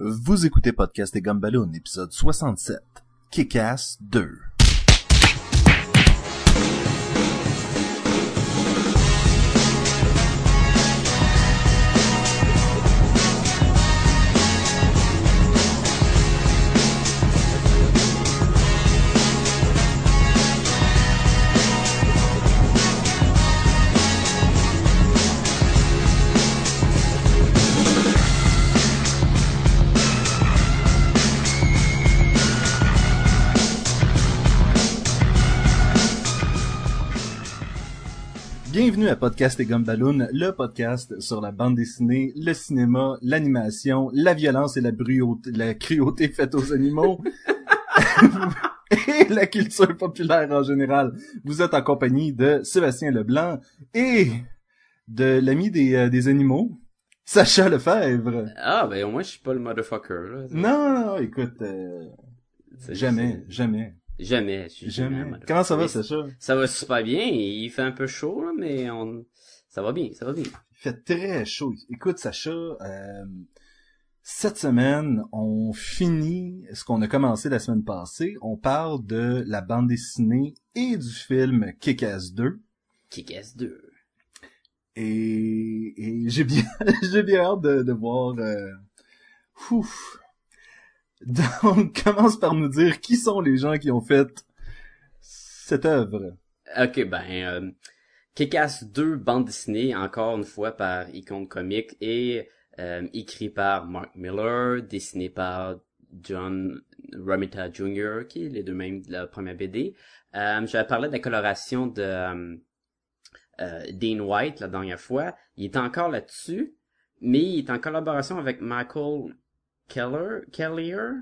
Vous écoutez Podcast et Gumballoon, épisode 67. Kick-Ass 2. Bienvenue à Podcast et Gumballoon, le podcast sur la bande dessinée, le cinéma, l'animation, la violence et la, bruauté, la cruauté faite aux animaux. et la culture populaire en général. Vous êtes en compagnie de Sébastien Leblanc et de l'ami des, euh, des animaux, Sacha Lefebvre. Ah, ben au moins je suis pas le motherfucker, là. Non, non, écoute, euh, jamais, jamais, Jamais, je suis jamais. jamais. Comment ça va, Oui, Sacha? Ça va super bien, il fait un peu chaud, là, mais on... ça va bien, ça va bien. Il fait très chaud. Écoute, Sacha, euh, cette semaine, on finit ce qu'on a commencé la semaine passée. On parle de la bande dessinée et du film Kick-Ass 2. Kick-Ass 2. Et, et j'ai bien, j'ai bien hâte de, de voir. Euh... Ouf. Donc, commence par nous dire qui sont les gens qui ont fait cette œuvre. Ok, ben, euh, Kick-Ass 2, bande dessinée, encore une fois par Icon Comics, et euh, écrit par Mark Miller, dessiné par John Romita Jr., qui est les deux mêmes de la première BD. Euh, J'avais parlé de la coloration de euh, euh, Dean White la dernière fois. Il est encore là-dessus, mais il est en collaboration avec Michael Keller, Kellier?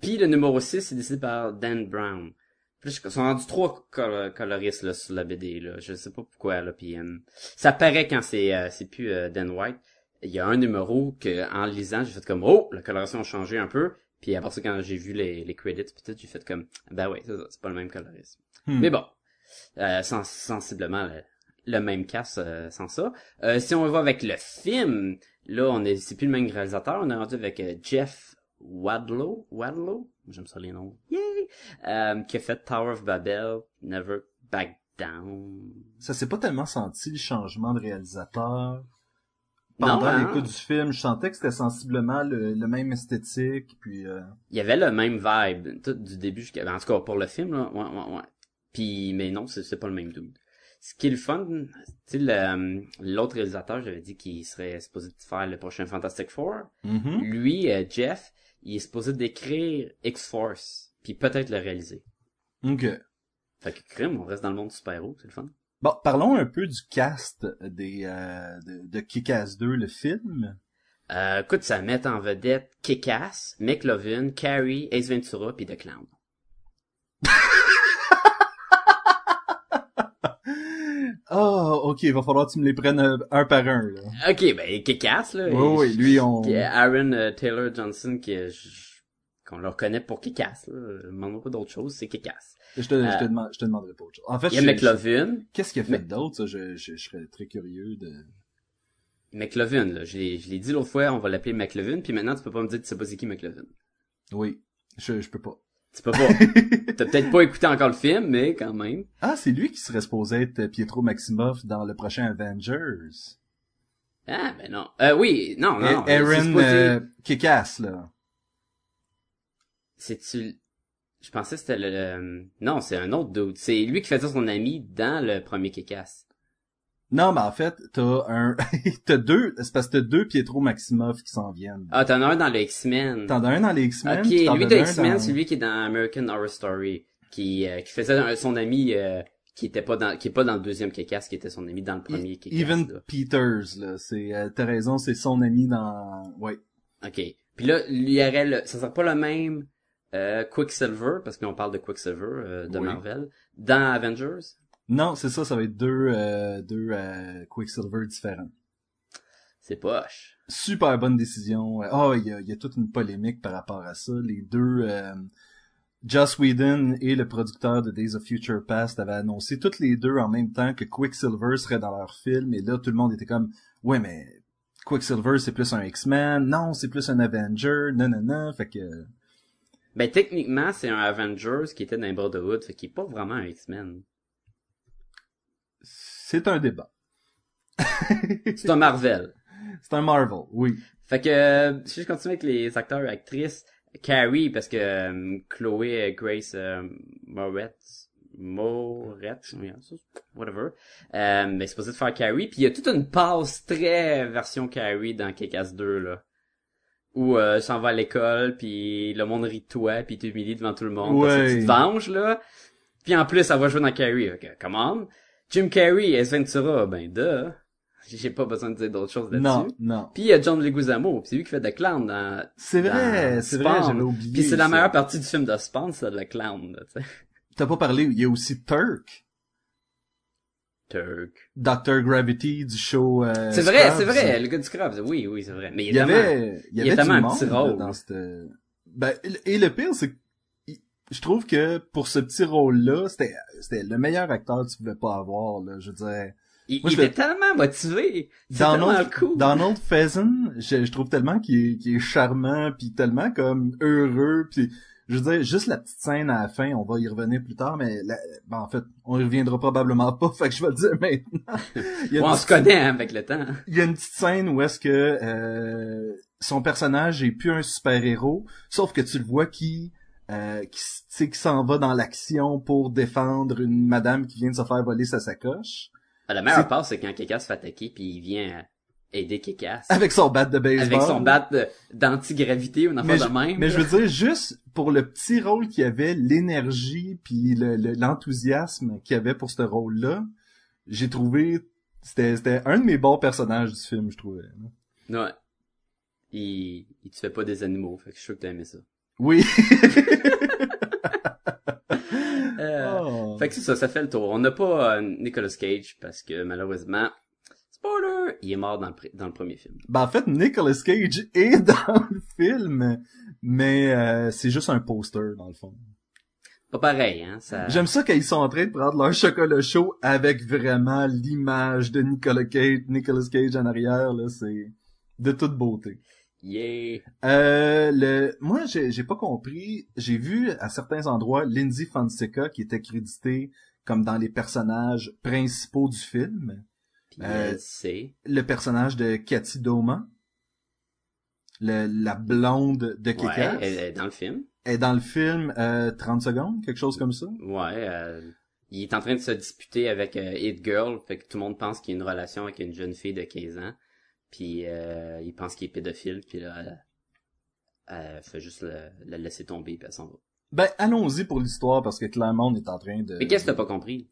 Puis le numéro 6 est dessiné par Dan Brown. Puis ils sont rendus trois col- coloristes là, sur la BD. Là. Je sais pas pourquoi. Là, puis, euh, ça paraît quand c'est euh, c'est plus euh, Dan White. Il y a un numéro que en le lisant, j'ai fait comme oh, la coloration a changé un peu. Puis après ça, quand j'ai vu les, les credits, peut-être, j'ai fait comme ben ouais, c'est ça, c'est pas le même coloriste. Hmm. Mais bon, euh, sens- sensiblement le, le même casse euh, sans ça. Euh, si on va avec le film, là, on est c'est plus le même réalisateur. On est rendu avec euh, Jeff Wadlow, Wadlow, j'aime ça les noms. Yay! Euh, qui a fait Tower of Babel, Never Back Down. Ça s'est pas tellement senti le changement de réalisateur. Pendant Non, hein? l'écoute du film, je sentais que c'était sensiblement le, le même esthétique, puis euh, Il y avait le même vibe, tout du début jusqu'à, ben, en tout cas pour le film, là, ouais, ouais, ouais. Puis, mais non, c'est, c'est pas le même dude. Ce qui est le fun, tu sais, euh, l'autre réalisateur, j'avais dit qu'il serait supposé de faire le prochain Fantastic Four. mhm. Lui, euh, Jeff, il est supposé d'écrire X-Force, puis peut-être le réaliser. Ok. Fait que crime, on reste dans le monde super-héros, c'est le fun. Bon, parlons un peu du cast des euh, de, de Kick-Ass 2, le film. Euh, écoute, ça met en vedette Kick-Ass, McLovin, Carrie, Ace Ventura, puis The Clown. Ah, ok, il va falloir que tu me les prennes euh, un par un, là. Ok, ben Kick-Ass, là. Oui, et- oui, lui, on... Aaron euh, Taylor Johnson, qui est- qu'on le reconnaît pour Kick-Ass, là. Demande-moi pas d'autre chose, c'est Kick-Ass. Je te, je, te euh, demande, je te demanderai pas autre chose. En fait, Il y a je- McLovin. je- qu'est-ce qu'il a fait Mais- d'autre, ça? Je, je, je serais très curieux de... McLovin, là. Je l'ai, je l'ai dit l'autre fois, on va l'appeler McLovin, puis maintenant tu peux pas me dire que tu sais pas c'est qui McLovin. Oui, je, je peux pas. Tu peux pas. T'as peut-être pas écouté encore le film, mais quand même. ah, c'est lui qui serait supposé être Pietro Maximoff dans le prochain Avengers. Ah, ben non. Euh, oui, non, non. Et- Aaron supposé- euh, Kick-Ass, là. C'est-tu... Je pensais que c'était le... le- Non, c'est un autre dude. C'est lui qui faisait son ami dans le premier Kick-Ass. Non, mais en fait, t'as un... t'as deux... C'est parce que t'as deux Pietro Maximoff qui s'en viennent. Ah, t'en as un dans le X-Men. T'en as un dans les X-Men. Ok, lui de X-Men, dans- c'est lui qui est dans American Horror Story, qui, euh, qui faisait un- son ami euh, qui était pas dans qui est pas dans le deuxième Kick-Ass, qui était son ami dans le premier Kick-Ass. Even là. Peters, là. C'est, euh, t'as raison, c'est son ami dans... Ouais. Ok. Puis là, le, ça serait pas le même euh, Quicksilver parce qu'on parle de Quicksilver euh, de Oui. Marvel dans Avengers? Non, c'est ça, ça va être deux, euh, deux euh, Quicksilver différents. C'est poche. Super bonne décision. Oh, il y a, il y a toute une polémique par rapport à ça. Les deux... Euh, Joss Whedon et le producteur de Days of Future Past avaient annoncé toutes les deux en même temps que Quicksilver serait dans leur film. Et là, tout le monde était comme... Ouais, mais Quicksilver, c'est plus un X-Men. Non, c'est plus un Avenger. Non, non, non. Fait que... Ben, techniquement, c'est un Avengers qui était dans les Brotherhood, fait qu'il est pas vraiment un X-Men. C'est un débat. c'est un Marvel. C'est un Marvel, oui. Fait que, euh, si je continue avec les acteurs et actrices, Carrie, parce que euh, Chloé Grace euh, Moretz, Moretz, whatever, euh, mais c'est supposé de faire Carrie, puis il y a toute une passe très version Carrie dans Kick-Ass 2, là. Où euh, s'en va à l'école, puis le monde rit de toi, puis t'humilies devant tout le monde, parce que tu te venges, là. Puis en plus, elle va jouer dans Carrie, come on. Jim Carrey, Ace Ventura, ben duh. J'ai pas besoin de dire d'autres choses là-dessus. Non, non. Puis il y a John Leguizamo, c'est lui qui fait de clown dans C'est vrai, c'est vrai, j'avais oublié. Puis c'est la meilleure partie du film de Spawn, c'est de le clown, tu sais. T'as pas parlé, il y a aussi Turk. Turk. Dr. Gravity du show euh, C'est vrai, c'est vrai, le gars du Scrubs. Oui, oui, c'est vrai. Mais il, il y avait, il y avait, il y tellement un petit rôle dans cette... Ben, et le pire, c'est que je trouve que pour ce petit rôle-là, c'était c'était le meilleur acteur que tu pouvais pas avoir. Là. Je veux dire, il, il était tellement motivé. Donald, cool. Donald Faison, je, je trouve tellement qu'il est, qu'il est charmant, puis tellement comme heureux, puis je veux dire, juste la petite scène à la fin, on va y revenir plus tard, mais la, ben, en fait, on y reviendra probablement pas, fait que je vais le dire maintenant. on se connaît hein, avec le temps. Il y a une petite scène où est-ce que euh, son personnage est plus un super-héros, sauf que tu le vois qui euh, qui, qui s'en va dans l'action pour défendre une madame qui vient de se faire voler sa sacoche. Ah, la meilleure part, c'est quand Kekas se fait attaquer puis il vient aider Kekas. Avec son bat de baseball. Avec son bat d'antigravité ou n'importe de même. Mais je veux dire, juste pour le petit rôle qu'il avait, l'énergie puis l'enthousiasme le, qu'il avait pour ce rôle-là, j'ai trouvé, c'était, c'était un de mes bons personnages du film, je trouvais. Ouais. Il, il te fait pas des animaux, fait que je suis sûr que t'as aimé ça. Oui. euh, oh. Fait que c'est ça, ça fait le tour. On n'a pas euh, Nicolas Cage parce que malheureusement, spoiler, il est mort dans le, dans le premier film. Ben en fait, Nicolas Cage est dans le film, mais euh, c'est juste un poster dans le fond. Pas pareil, hein. Ça... J'aime ça qu'ils sont en train de prendre leur chocolat chaud avec vraiment l'image de Nicolas Cage, Nicolas Cage en arrière, là, c'est de toute beauté. Yeah. Euh, le, moi, j'ai, j'ai pas compris. J'ai vu à certains endroits Lindsay Fonseca qui était crédité comme dans les personnages principaux du film. Euh, c'est le personnage de Cathy Doma, le, la blonde de Kikas. Ouais, elle est dans le film. Elle est dans le film euh, 30 secondes, quelque chose comme ça. Ouais. Euh, il est en train de se disputer avec euh, It Girl, fait que tout le monde pense qu'il y a une relation avec une jeune fille de 15 ans. Puis euh, il pense qu'il est pédophile, puis là, elle, elle fait juste le, laisser tomber, puis elle s'en va. Ben, allons-y pour l'histoire, parce que clairement, on est en train de... Mais qu'est-ce que t'as pas compris?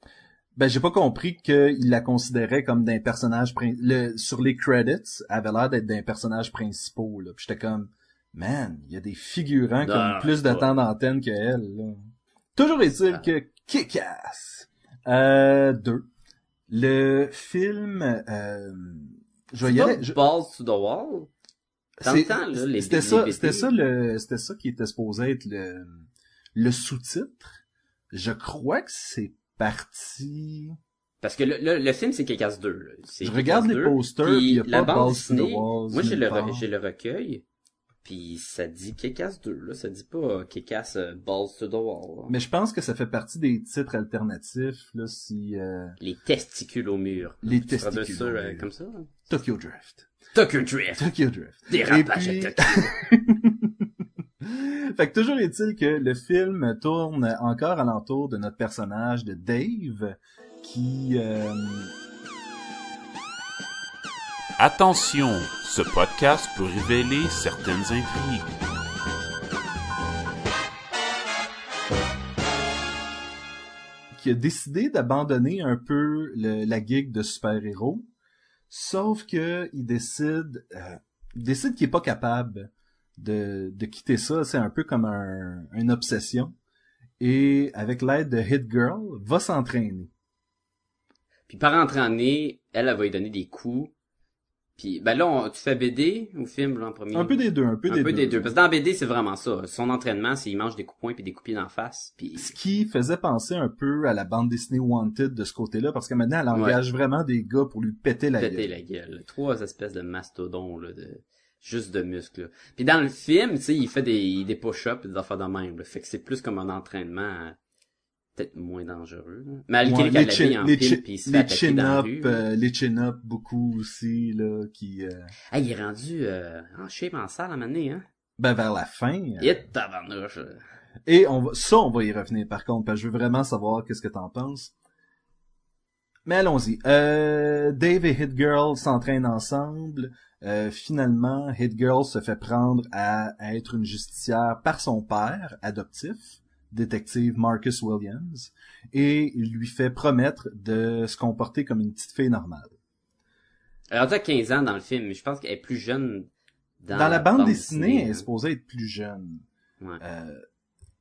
Ben, j'ai pas compris qu'il la considérait comme d'un personnage... Le, sur les credits, elle avait l'air d'être d'un personnage principal, là. Puis j'étais comme, man, il y a des figurants qui ont plus de temps d'antenne que elle, là. Toujours est-il ah. que Kick-Ass euh, deux. Le film... Euh, je vais y aller. Je... Balls to the wall. C'était ça, c'était ça le, c'était ça qui était supposé être le, le sous-titre. Je crois que c'est parti. Parce que le, le, le film c'est Kick-Ass 2. Je regarde les posters, il y a la pas bande Balls to the Walls. Moi j'ai le, j'ai le recueil. Puis ça dit Kick-Ass 2, là. Ça dit pas Kick-Ass uh, Balls to the Wall. Mais je pense que ça fait partie des titres alternatifs, là, si... Euh... Les testicules au mur. Les testicules ça, euh, comme ça. Hein? Tokyo Drift. Tokyo Drift. Tokyo Drift. Dérapage puis... à Tokyo. fait que toujours est-il que le film tourne encore alentour de notre personnage de Dave, qui... Euh... Attention, ce podcast peut révéler certaines intrigues. Qui a décidé d'abandonner un peu le, la gig de super-héros, sauf que il décide, euh, il décide qu'il est pas capable de, de quitter ça. C'est un peu comme un, une obsession. Et avec l'aide de Hit Girl, va s'entraîner. Puis par entraîner, elle, elle va lui donner des coups Puis, ben là, on- tu fais BD ou film, là, en premier? Un peu des deux, un peu Un des peu deux. des deux. Parce que dans BD, c'est vraiment ça. Son entraînement, c'est il mange des coups poing puis des coups de pied d'en face. Puis, Ce qui faisait penser un peu à la bande dessinée Wanted de ce côté-là, parce que maintenant, elle engage vraiment des gars pour lui péter la péter gueule. la gueule. Trois espèces de mastodons, là, de, juste de muscles, là. Puis dans le film, tu sais, il fait des, des push-ups et des affaires de même, là. Fait que c'est plus comme un entraînement, peut-être moins dangereux, là. Malgré Ouais, qu'elle les chin- en les film puis se fait les dans la rue. euh, les chin-up beaucoup aussi, là, qui, euh, Ah, il est rendu, euh, en shape en salle à un moment donné, hein. ben, vers la fin. Et euh. Et on va, ça, on va y revenir par contre, parce que je veux vraiment savoir qu'est-ce que t'en penses. Mais allons-y. Euh, Dave et Hit Girl s'entraînent ensemble. Euh, finalement, Hit Girl se fait prendre à, à être une justicière par son père adoptif, détective Marcus Williams, et il lui fait promettre de se comporter comme une petite fille normale. Elle est rendue à 15 ans dans le film, mais je pense qu'elle est plus jeune dans, Dans, la bande, dessinée, elle est hein. supposée être plus jeune. Ouais. Euh,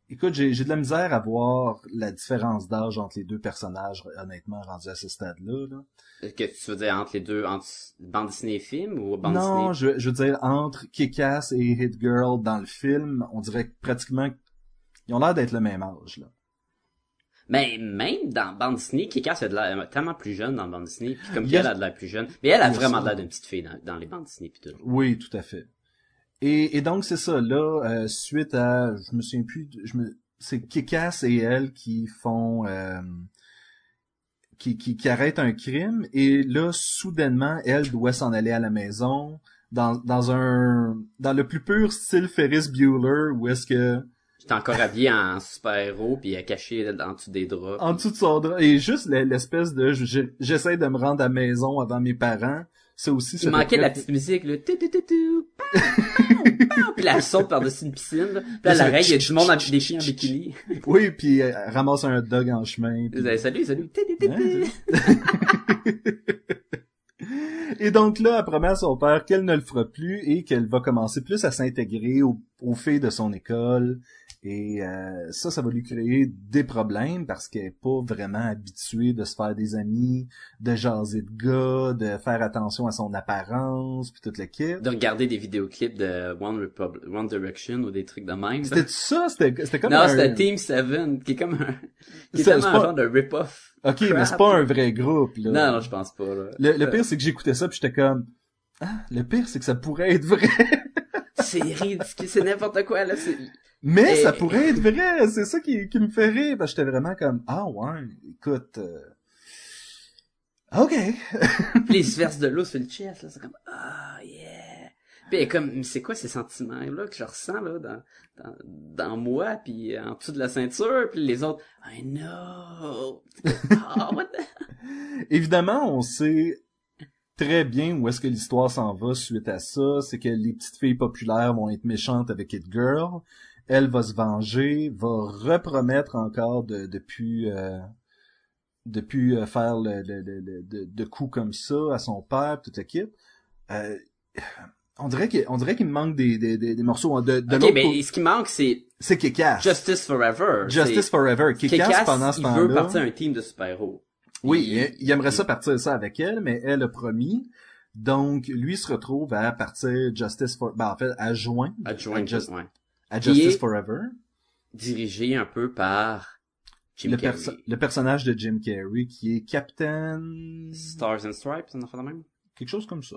écoute, j'ai de la misère à voir la différence d'âge entre les deux personnages, honnêtement, rendus à ce stade-là. là. Que tu veux dire entre les deux, entre bande dessinée et film ou bande Non, dessinée? je, je veux dire, entre Kick-Ass et Hit Girl dans le film, on dirait que pratiquement... Ils ont l'air d'être le même âge, là. Mais même dans bande dessinée, Kika c'est de l'air tellement plus jeune dans bande dessinée, puis comme y a- de l'air plus jeune. Mais elle a vraiment l'air d'une petite fille dans, dans les bandes dessinées pis tout. Oui, tout à fait. Et, et donc, c'est ça, là, euh, suite à... Je me souviens plus... Je me, c'est Kick-Ass et elle qui font... euh, qui, qui, qui arrêtent un crime, et là, soudainement, elle doit s'en aller à la maison, dans, dans un... Dans le plus pur style Ferris Bueller, où est-ce que... J'étais encore habillé en super-héros puis cachée en dessous des draps. en dessous de son drap, et juste l'e- l'espèce de je- je- j'essaie de me rendre à la maison avant mes parents, ça aussi Il manquait la petite musique, là. Tu, tu, tu, tu. Puis elle saute par-dessus une piscine, là. Puis là, ça l'oreille, il y a du monde en des filles en bikini. Oui, puis euh, elle ramasse un dog en chemin. salut, salut. Tu, tu, tu, Ouais, tu. Et donc là, elle promet à son père qu'elle ne le fera plus et qu'elle va commencer plus à s'intégrer aux, aux filles de son école. Et euh, ça, ça va lui créer des problèmes parce qu'elle est pas vraiment habituée de se faire des amis, de jaser de gars, de faire attention à son apparence, puis toute le kit. De regarder des vidéoclips de One, Repub- One Direction ou des trucs de même. C'était ça, c'était comme Non, un... c'était Team 7, qui est comme un, qui est C'est- tellement un genre de rip-off. Ok, mais c'est pas un vrai groupe, là. Non, non, je pense pas, là. Le, le pire, c'est que j'écoutais ça, puis j'étais comme... Ah, le pire, c'est que ça pourrait être vrai. C'est ridicule, c'est n'importe quoi, là. Mais Et- ça pourrait être vrai, c'est ça qui, qui me fait rire, parce que j'étais vraiment comme, ah ouais, écoute, euh, ok. Puis les se versent de l'eau sur le chest, là. C'est comme, ah, yeah. Puis elle est comme, mais c'est quoi ces sentiments-là que je ressens, là, dans, dans, dans moi, puis en dessous de la ceinture, puis les autres, I know. What the... Évidemment, on sait très bien où est-ce que l'histoire s'en va suite à ça, c'est que les petites filles populaires vont être méchantes avec It Girl, elle va se venger, va repromettre encore de, depuis, euh, depuis euh, faire le, le, le- le- de, de coups comme ça à son père, toute l'équipe. Euh, on dirait qu'il on dirait qu'il me manque des, des, des, des morceaux de, de Ok, l'autre mais ce qui manque, c'est C'est Kick-Ass. Justice Forever. Justice Forever. Kick-Ass, Kick-Ass, pendant ce il veut temps-là. partir un team de super-héros. Oui, Il- il, il aimerait ça partir ça avec elle, mais elle a promis. Donc, lui se retrouve à partir Justice for... Ben, en fait, à joindre à, Just- ouais. à Justice Forever. Dirigé un peu par Jim Le, perso- le personnage de Jim Carrey, qui est Captain... Stars and Stripes, on en fait de même? Quelque chose comme ça.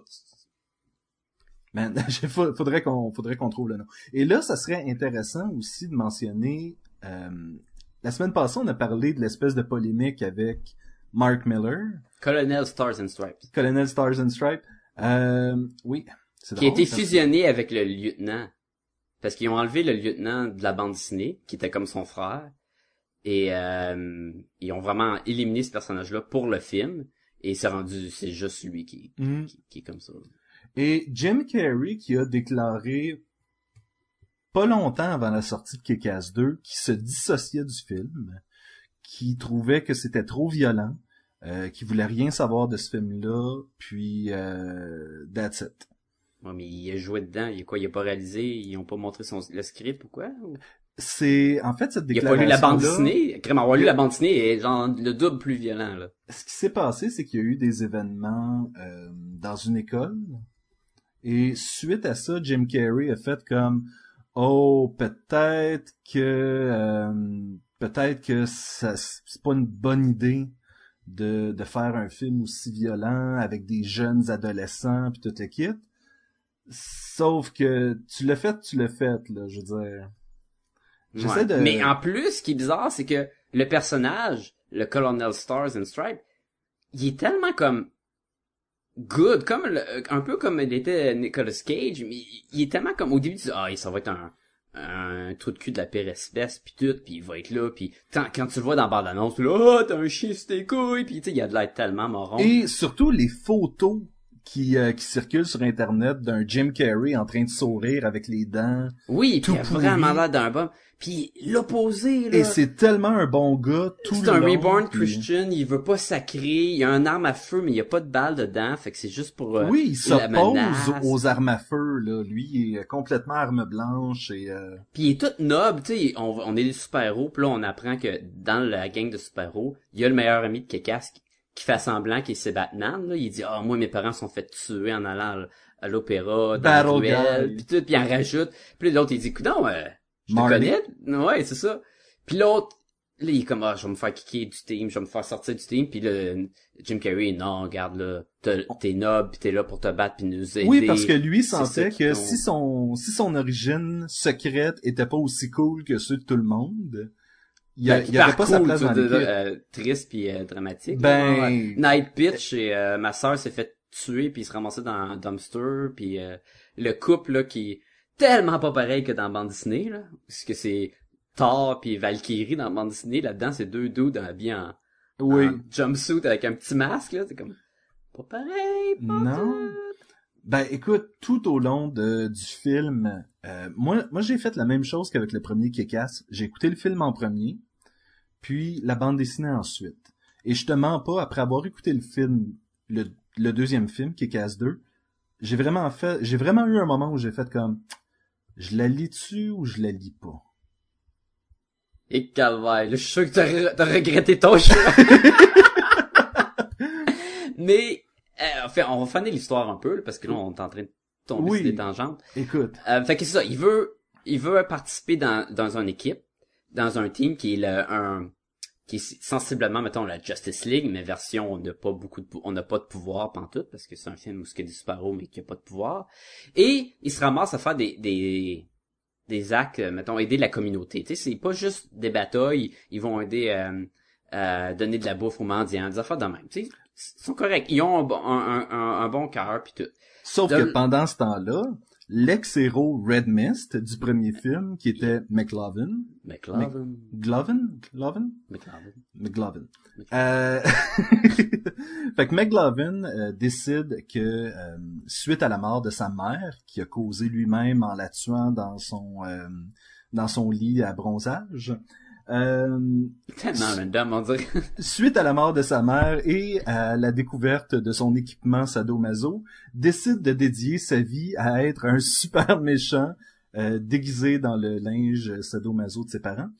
Man, faudrait qu'on faudrait qu'on trouve le nom. Et là, ça serait intéressant aussi de mentionner... euh, la semaine passée, on a parlé de l'espèce de polémique avec Mark Miller, Colonel Stars and Stripes. Colonel Stars and Stripes. Euh, oui. Qui a été ça. fusionné avec le lieutenant. Parce qu'ils ont enlevé le lieutenant de la bande dessinée, qui était comme son frère. Et euh, ils ont vraiment éliminé ce personnage-là pour le film. Et c'est rendu, c'est juste lui qui, Mhm. qui, qui est comme ça. Et Jim Carrey qui a déclaré pas longtemps avant la sortie de Kick-Ass 2 qui se dissociait du film, qui trouvait que c'était trop violent, euh, qui voulait rien savoir de ce film-là, puis euh, that's it. Ouais, mais il a joué dedans. Il a quoi? Il a pas réalisé? Ils ont pas montré son, le script ou quoi? Ou- c'est en fait cette Il a déclaration pas lu la bande dessinée? Avoir lu la bande dessinée est genre le double plus violent, là. Ce qui s'est passé, c'est qu'il y a eu des événements euh, dans une école et suite à ça, Jim Carrey a fait comme oh peut-être que euh, peut-être que ça c'est pas une bonne idée de, de faire un film aussi violent avec des jeunes adolescents puis tout le kit. Sauf que tu l'as fait, tu l'as fait là, je veux dire. J'essaie Ouais. de Mais en plus, ce qui est bizarre, c'est que le personnage, le Colonel Stars and Stripes, il est tellement comme good, comme le- un peu comme il était Nicolas Cage, mais il est tellement comme au début tu dis ah ça va être un un trou de cul de la pire espèce puis tout puis il va être là puis quand, quand tu le vois dans la bande annonce tu là oh t'as un chien sur tes couilles puis tu sais il a de l'air tellement moron Et surtout les photos qui, euh, qui circulent sur internet d'un Jim Carrey en train de sourire avec les dents. oui puis tout il a vraiment l'air d'un bon puis l'opposé là Et c'est tellement un bon gars tout le C'est un long, reborn puis- Christian, il veut pas sacrer, il a un arme à feu, mais il y a pas de balle dedans, fait que c'est juste pour... euh, Oui, il s'oppose aux armes à feu, là. Lui, il est complètement arme blanche et... euh, Puis il est tout noble, tu sais, on, on est des super-héros, puis là on apprend que dans la gang de super-héros, il y a le meilleur ami de Kekas qui, fait semblant qu'il c'est Batman, là. Il dit « Ah, moi mes parents sont fait tuer en allant à- l'opéra, dans Battle ruelle, guy. puis tout, puis il en rajoute. Puis l'autre il dit « Coudon, euh, je te connais? » Ouais, c'est ça. Puis l'autre, là, il est comme, ah, je vais me faire kicker du team, je vais me faire sortir du team, puis là, Jim Carrey, non, regarde, là, t'es noble, pis t'es là pour te battre, puis nous aider. Oui, parce que lui sentait que si son si son origine secrète était pas aussi cool que ceux de tout le monde, il y, a- Ben, il y avait pas sa place dans de- euh, triste puis euh, dramatique. Ben- là. Ouais. Night Pitch et euh, ma sœur s'est fait tuer puis il se ramassait dans un dumpster puis euh, le couple là qui tellement pas pareil que dans bande dessinée là, parce que c'est Thor puis Valkyrie dans bande dessinée là-dedans c'est deux dudes habillés en, Oui. en jumpsuit avec un petit masque là, c'est comme pas pareil. Pas Non. tout. Ben écoute, tout au long de, du film, euh, moi, moi j'ai fait la même chose qu'avec le premier Kick-Ass. J'ai écouté le film en premier, puis la bande dessinée ensuite. Et je te mens pas, après avoir écouté le film, le, le deuxième film, Kick-Ass 2, j'ai vraiment fait, j'ai vraiment eu un moment où j'ai fait comme, je la lis-tu ou je la lis pas? Et calvaire, là, je suis sûr que t'as, re- t'as regretté ton choix. Mais, euh, en fait, on va faner l'histoire un peu, là, parce que là, on est en train de tomber Oui. sur des tangentes. Écoute, Euh, fait que c'est ça, il veut, il veut participer dans, dans une équipe, dans un team qui est le, un, qui est sensiblement, mettons, la Justice League, mais version, on n'a pas beaucoup de, on n'a pas de pouvoir pantoute, parce que c'est un film où il y a des super-héros, mais qui a pas de pouvoir. Et, il se ramasse à faire des, des, des actes, euh, mettons, aider la communauté. Tu sais, c'est pas juste des batailles, ils vont aider, euh, à donner de la bouffe aux mendiants, des affaires de même. Tu sais, ils sont corrects. Ils ont un, bon- un, un, un, un bon cœur, puis tout. sauf De- que pendant ce temps-là, l'ex-héros Red Mist du premier film, qui était McLovin, McLovin. Glovin? Glovin? McLovin. McLovin. Euh... fait que McLovin euh, décide que euh, suite à la mort de sa mère, qui a causé lui-même en la tuant dans son euh, dans son lit à bronzage, euh, Tellement random, on dirait. suite à la mort de sa mère et à la découverte de son équipement sadomaso, décide de dédier sa vie à être un super méchant euh, déguisé dans le linge sadomaso de ses parents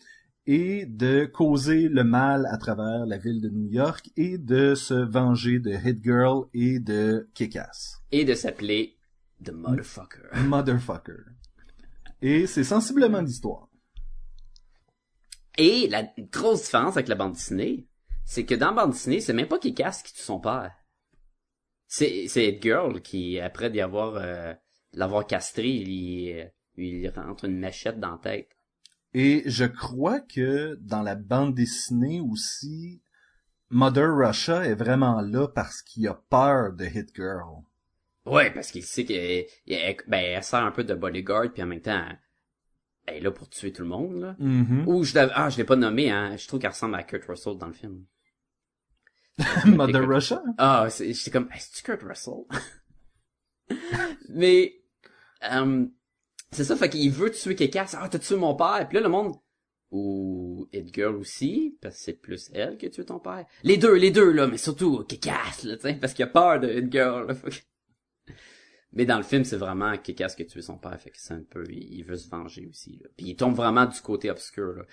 et de causer le mal à travers la ville de New York et de se venger de Hit Girl et de Kick-Ass. Et de s'appeler The Motherfucker. Motherfucker. Et c'est sensiblement l'histoire. Et la grosse différence avec la bande dessinée, c'est que dans la bande dessinée, c'est même pas Kick-Ass qui tue son père. C'est, c'est Girl qui, après d'y avoir, euh, l'avoir castré, il, euh, rentre une machette dans la tête. Et je crois que dans la bande dessinée aussi, Mother Russia est vraiment là parce qu'il a peur de Hit Girl. Ouais, parce qu'il sait qu'elle, elle, ben, elle sert un peu de bodyguard, puis en même temps, elle est là pour tuer tout le monde, là. Mhm. Ou je l'avais, ah, je l'ai pas nommé, hein. Je trouve qu'elle ressemble à Kurt Russell dans le film. Mother Russia? Ah, c'est, j'étais comme, est-ce que Kurt Russell? Mais, euh, c'est ça, fait qu'il veut tuer quelqu'un. Ah, t'as tué mon père. Puis là, le monde, ou Hit Girl aussi, parce que c'est plus elle qui a tué ton père. Les deux, les deux, là, mais surtout Kick-Ass, là, tu sais, parce qu'il a peur de Hit Girl, là. Fait que- Mais dans le film, c'est vraiment Kick-Ass qui a tué son père, fait que c'est un peu, il, veut se venger aussi, là. Puis il tombe vraiment du côté obscur, là.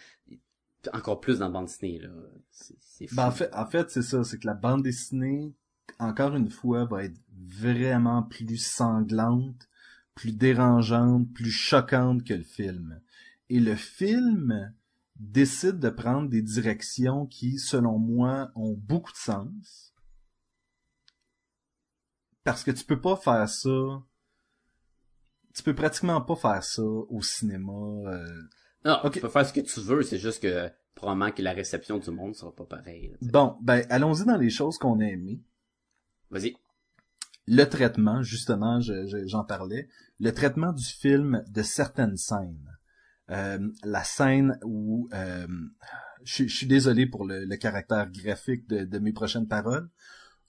Encore plus dans la bande dessinée, là. C'est c'est fou. Ben, en fait, en fait c'est ça, c'est que la bande dessinée, encore une fois, va être vraiment plus sanglante, plus dérangeante, plus choquante que le film. Et le film décide de prendre des directions qui, selon moi, ont beaucoup de sens. Parce que tu peux pas faire ça. Tu peux pratiquement pas faire ça au cinéma. euh, Non, Ok. tu peux faire ce que tu veux, c'est juste que probablement que la réception du monde sera pas pareille. là. Bon, ben allons-y dans les choses qu'on a aimées. Vas-y. le traitement, justement, je- je- j'en parlais, le traitement du film de certaines scènes. Euh, la scène où, euh, je, je suis désolé pour le, le caractère graphique de, de mes prochaines paroles,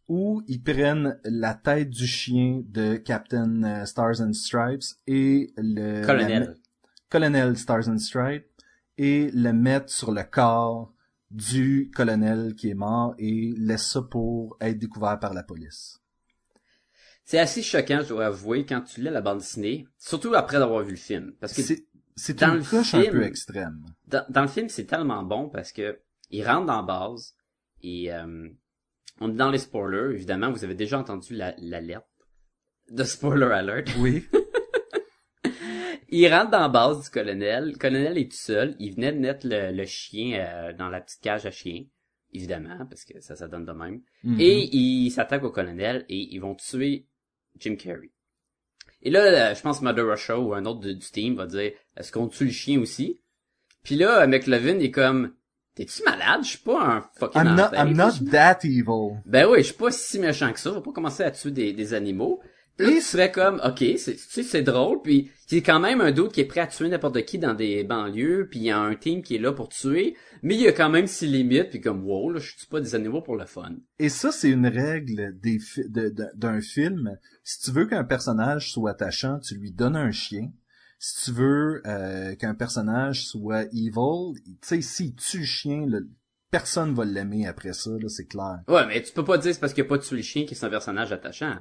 où ils prennent la tête du chien de Captain euh, Stars and Stripes et le la- Colonel. Colonel Stars and Stripes et le mettre sur le corps du colonel qui est mort et laisse ça pour être découvert par la police. C'est assez choquant, je dois avouer, quand tu lis la bande dessinée, surtout après d'avoir vu le film. Parce que C'est une un film- peu extrême. dans, dans le film, c'est tellement bon parce que il rentre dans la base et euh, on est dans les spoilers. Évidemment, vous avez déjà entendu la- l'alerte de spoiler alert. Oui. Il rentre dans la base du colonel. Le colonel est tout seul. Il venait de mettre le, le chien euh, dans la petite cage à chien. Évidemment, parce que ça, ça donne de même. Mhm. Et il s'attaque au colonel et ils vont tuer Jim Carrey. Et là, euh, je pense Mother Russia ou un autre du, du team va dire est-ce qu'on tue le chien aussi? Puis là, McLovin est comme t'es-tu malade? Je suis pas un fucking I'm not. I'm not that evil. Ben oui, je suis pas si méchant que ça. Je vais pas commencer à tuer des, des animaux. Puis là, tu serais comme, ok, c'est, tu sais, c'est drôle, puis c'est quand même un doute qui est prêt à tuer n'importe qui dans des banlieues, puis il y a un team qui est là pour tuer, mais il y a quand même ses limites, puis comme, wow, là, je tue pas des animaux pour le fun. Et ça, c'est une règle des d'un film. Si tu veux qu'un personnage soit attachant, tu lui donnes un chien. Si tu veux euh, qu'un personnage soit evil, tu sais, s'il tue le chien, le- personne va l'aimer après ça, là, c'est clair. Ouais, mais tu peux pas dire c'est parce qu'il a pas tué le chien qu'il est un personnage attachant.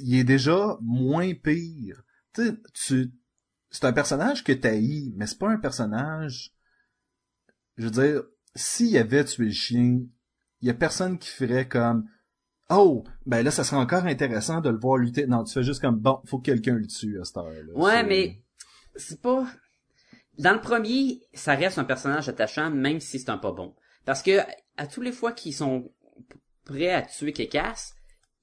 il est déjà moins pire. Tu sais, tu, c'est un personnage que t'haïs, mais c'est pas un personnage, je veux dire, s'il avait tué le chien, il y a personne qui ferait comme, oh, ben là, ça serait encore intéressant de le voir lutter. Non, tu fais juste comme, bon, faut que quelqu'un le tue à cette heure-là. Ouais, mais c'est pas... Dans le premier, ça reste un personnage attachant, même si c'est un pas bon. Parce que, à tous les fois qu'ils sont prêts à tuer Kekas,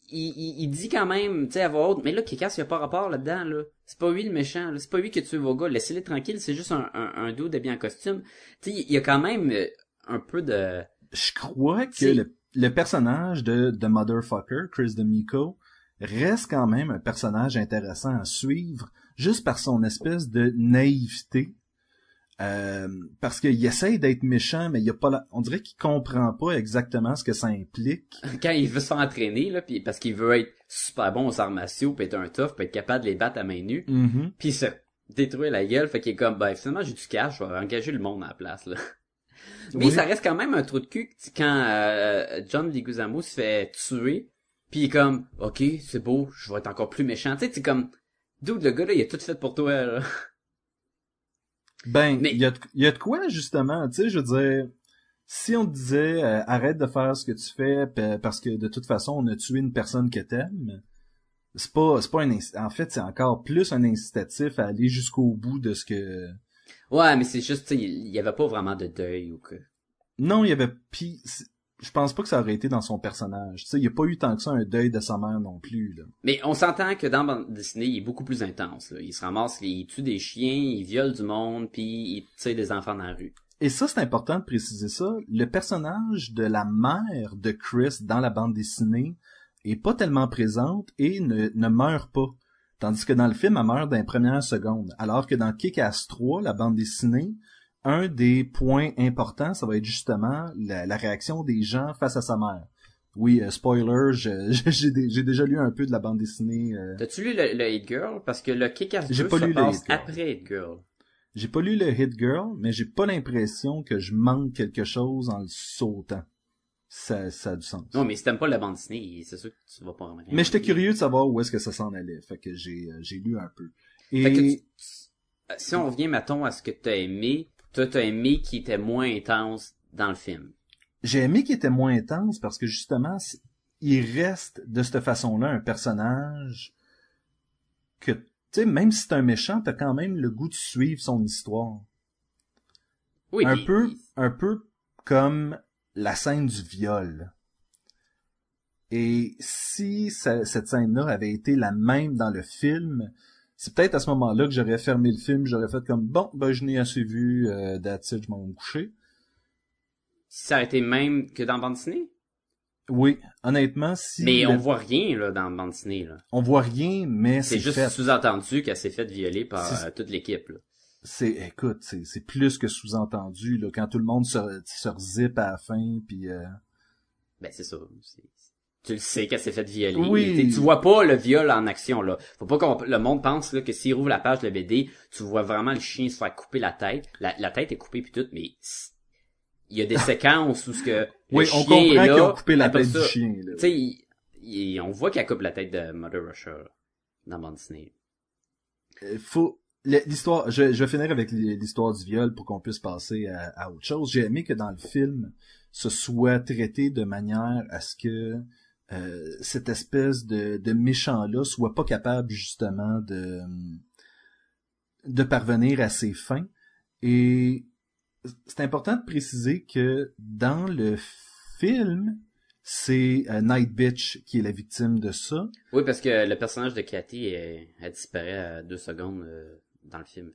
il, il, il dit quand même, tu sais, à voix haute, mais là, Kekas, il a pas rapport là-dedans, là. C'est pas lui le méchant, là. C'est pas lui qui a tué vos gars. Laissez-les tranquilles, c'est juste un, un, un dude habillé en costume. Tu sais, il y a quand même euh, un peu de... je crois que le, le personnage de, de Motherfucker, Chris DeMico, reste quand même un personnage intéressant à suivre, juste par son espèce de naïveté. Euh, parce qu'il essaye d'être méchant, mais il y a pas la... on dirait qu'il comprend pas exactement ce que ça implique. Quand il veut se faire entraîner, là, puis parce qu'il veut être super bon aux arts martiaux, puis être un tough, puis être capable de les battre à main nue, Mhm. puis se détruire la gueule, fait qu'il est comme, ben, finalement, j'ai du cash, je vais engager le monde à la place, là. Mais Oui. ça reste quand même un trou de cul quand euh, John Leguizamo se fait tuer, puis il est comme, ok, c'est beau, je vais être encore plus méchant. Tu sais, c'est comme, dude, le gars là, il a tout fait pour toi, là. Ben, il Mais- y, a de, il y a de quoi, justement, tu sais, je veux dire, si on te disait, euh, arrête de faire ce que tu fais, pa- parce que de toute façon, on a tué une personne que t'aimes, c'est pas, c'est pas un, en fait, c'est encore plus un incitatif à aller jusqu'au bout de ce que, Ouais, mais c'est juste, il y avait pas vraiment de deuil ou que. non, il y avait, pis, je pense pas que ça aurait été dans son personnage, tu sais, il y a pas eu tant que ça un deuil de sa mère non plus, là. Mais on s'entend que dans bande dessinée, il est beaucoup plus intense, là. Il se ramasse, il tue des chiens, il viole du monde, puis il tire des enfants dans la rue. Et ça, c'est important de préciser ça. Le personnage de la mère de Chris dans la bande dessinée est pas tellement présente et ne, ne meurt pas. Tandis que dans le film, elle meurt dans les premières secondes. Alors que dans Kick-Ass 3, la bande dessinée, un des points importants, ça va être justement la, la réaction des gens face à sa mère. Oui, euh, spoiler, j'ai dé- j'ai déjà lu un peu de la bande dessinée. euh, T'as-tu lu le, le Hate Girl? Parce que le Kick-Ass J'ai 2 pas se lu passe après Hate Girl. J'ai pas lu le Hit Girl, mais j'ai pas l'impression que je manque quelque chose en le sautant. Ça, ça a du sens. Non, mais si t'aimes pas la bande dessinée, c'est sûr que tu vas pas remarquer. Mais j'étais curieux de savoir où est-ce que ça s'en allait, fait que j'ai euh, j'ai lu un peu. Et Fait que tu- euh, si on revient, mettons, à ce que t'as aimé, toi, t'as aimé qui était moins intense dans le film. j'ai aimé qu'il était moins intense parce que justement, il reste de cette façon-là un personnage que, tu sais, même si c'est un méchant, t'as quand même le goût de suivre son histoire. Oui, un peu, un peu comme la scène du viol. Et si ça- cette scène-là avait été la même dans le film, c'est peut-être à ce moment-là que j'aurais fermé le film, j'aurais fait comme bon, ben je n'ai assez vu, euh, je m'en vais me coucher. Si ça aurait été même que dans bande dessinée? Oui, honnêtement, si Mais on voit rien, là, dans bande dessinée, là. on voit rien, mais C'est juste sous-entendu qu'elle s'est faite violer par euh, toute l'équipe. C'est, écoute, c'est, c'est plus que sous-entendu là, quand tout le monde se, se zip à la fin, puis euh, Ben, c'est ça. Tu le sais qu'elle s'est faite violer. Oui. Tu vois pas le viol en action, là. Faut pas qu'on, le monde pense, là, que s'il rouvre la page de BD, tu vois vraiment le chien se faire couper la tête. La, la tête est coupée puis tout, mais il y a des séquences où ce que le oui, chien on comprend est là, ont coupé la tête ça, du chien. Tu sais, il- il- on voit qu'elle coupe la tête de Mother Russia, là, dans bande dessinée. Euh, faut l'histoire je, je vais finir avec l'histoire du viol pour qu'on puisse passer à, à autre chose. J'ai aimé que dans le film ce soit traité de manière à ce que euh, cette espèce de, de méchant là soit pas capable justement de de parvenir à ses fins. Et c'est important de préciser que dans le film c'est euh, Night Bitch qui est la victime de ça. Oui, parce que le personnage de Cathy, elle, elle disparaît à deux secondes euh, dans le film.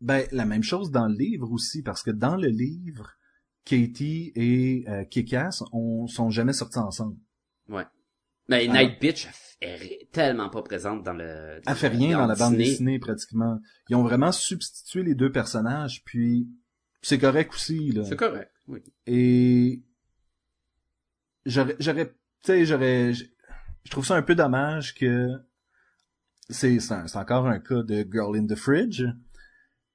Ben, la même chose dans le livre aussi, parce que dans le livre, Katie et euh, Kick-Ass on, sont jamais sortis ensemble. Ouais. Mais Ah. Night Bitch, est tellement pas présente dans le... Elle fait rien dans la bande dessinée, pratiquement. Ils ont vraiment substitué les deux personnages, puis c'est correct aussi, là. C'est correct, oui. Et j'aurais, j'aurais, tu sais, j'aurais, je trouve ça un peu dommage que c'est, encore un cas de Girl in the Fridge,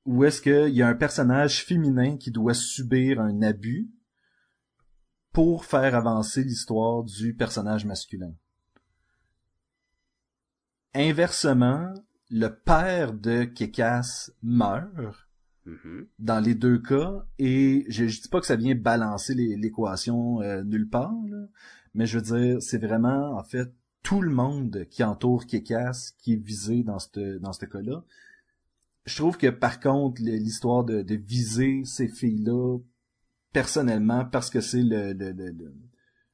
où est-ce qu'il y a un personnage féminin qui doit subir un abus pour faire avancer l'histoire du personnage masculin. Inversement, le père de Kekas meurt Mhm. dans les deux cas et je, je dis pas que ça vient balancer l'équation euh, nulle part là, mais je veux dire c'est vraiment en fait tout le monde qui entoure Kekas qui est visé dans ce dans ce cas-là. Je trouve que par contre l'histoire de, de viser ces filles-là personnellement parce que c'est le, le- le- le-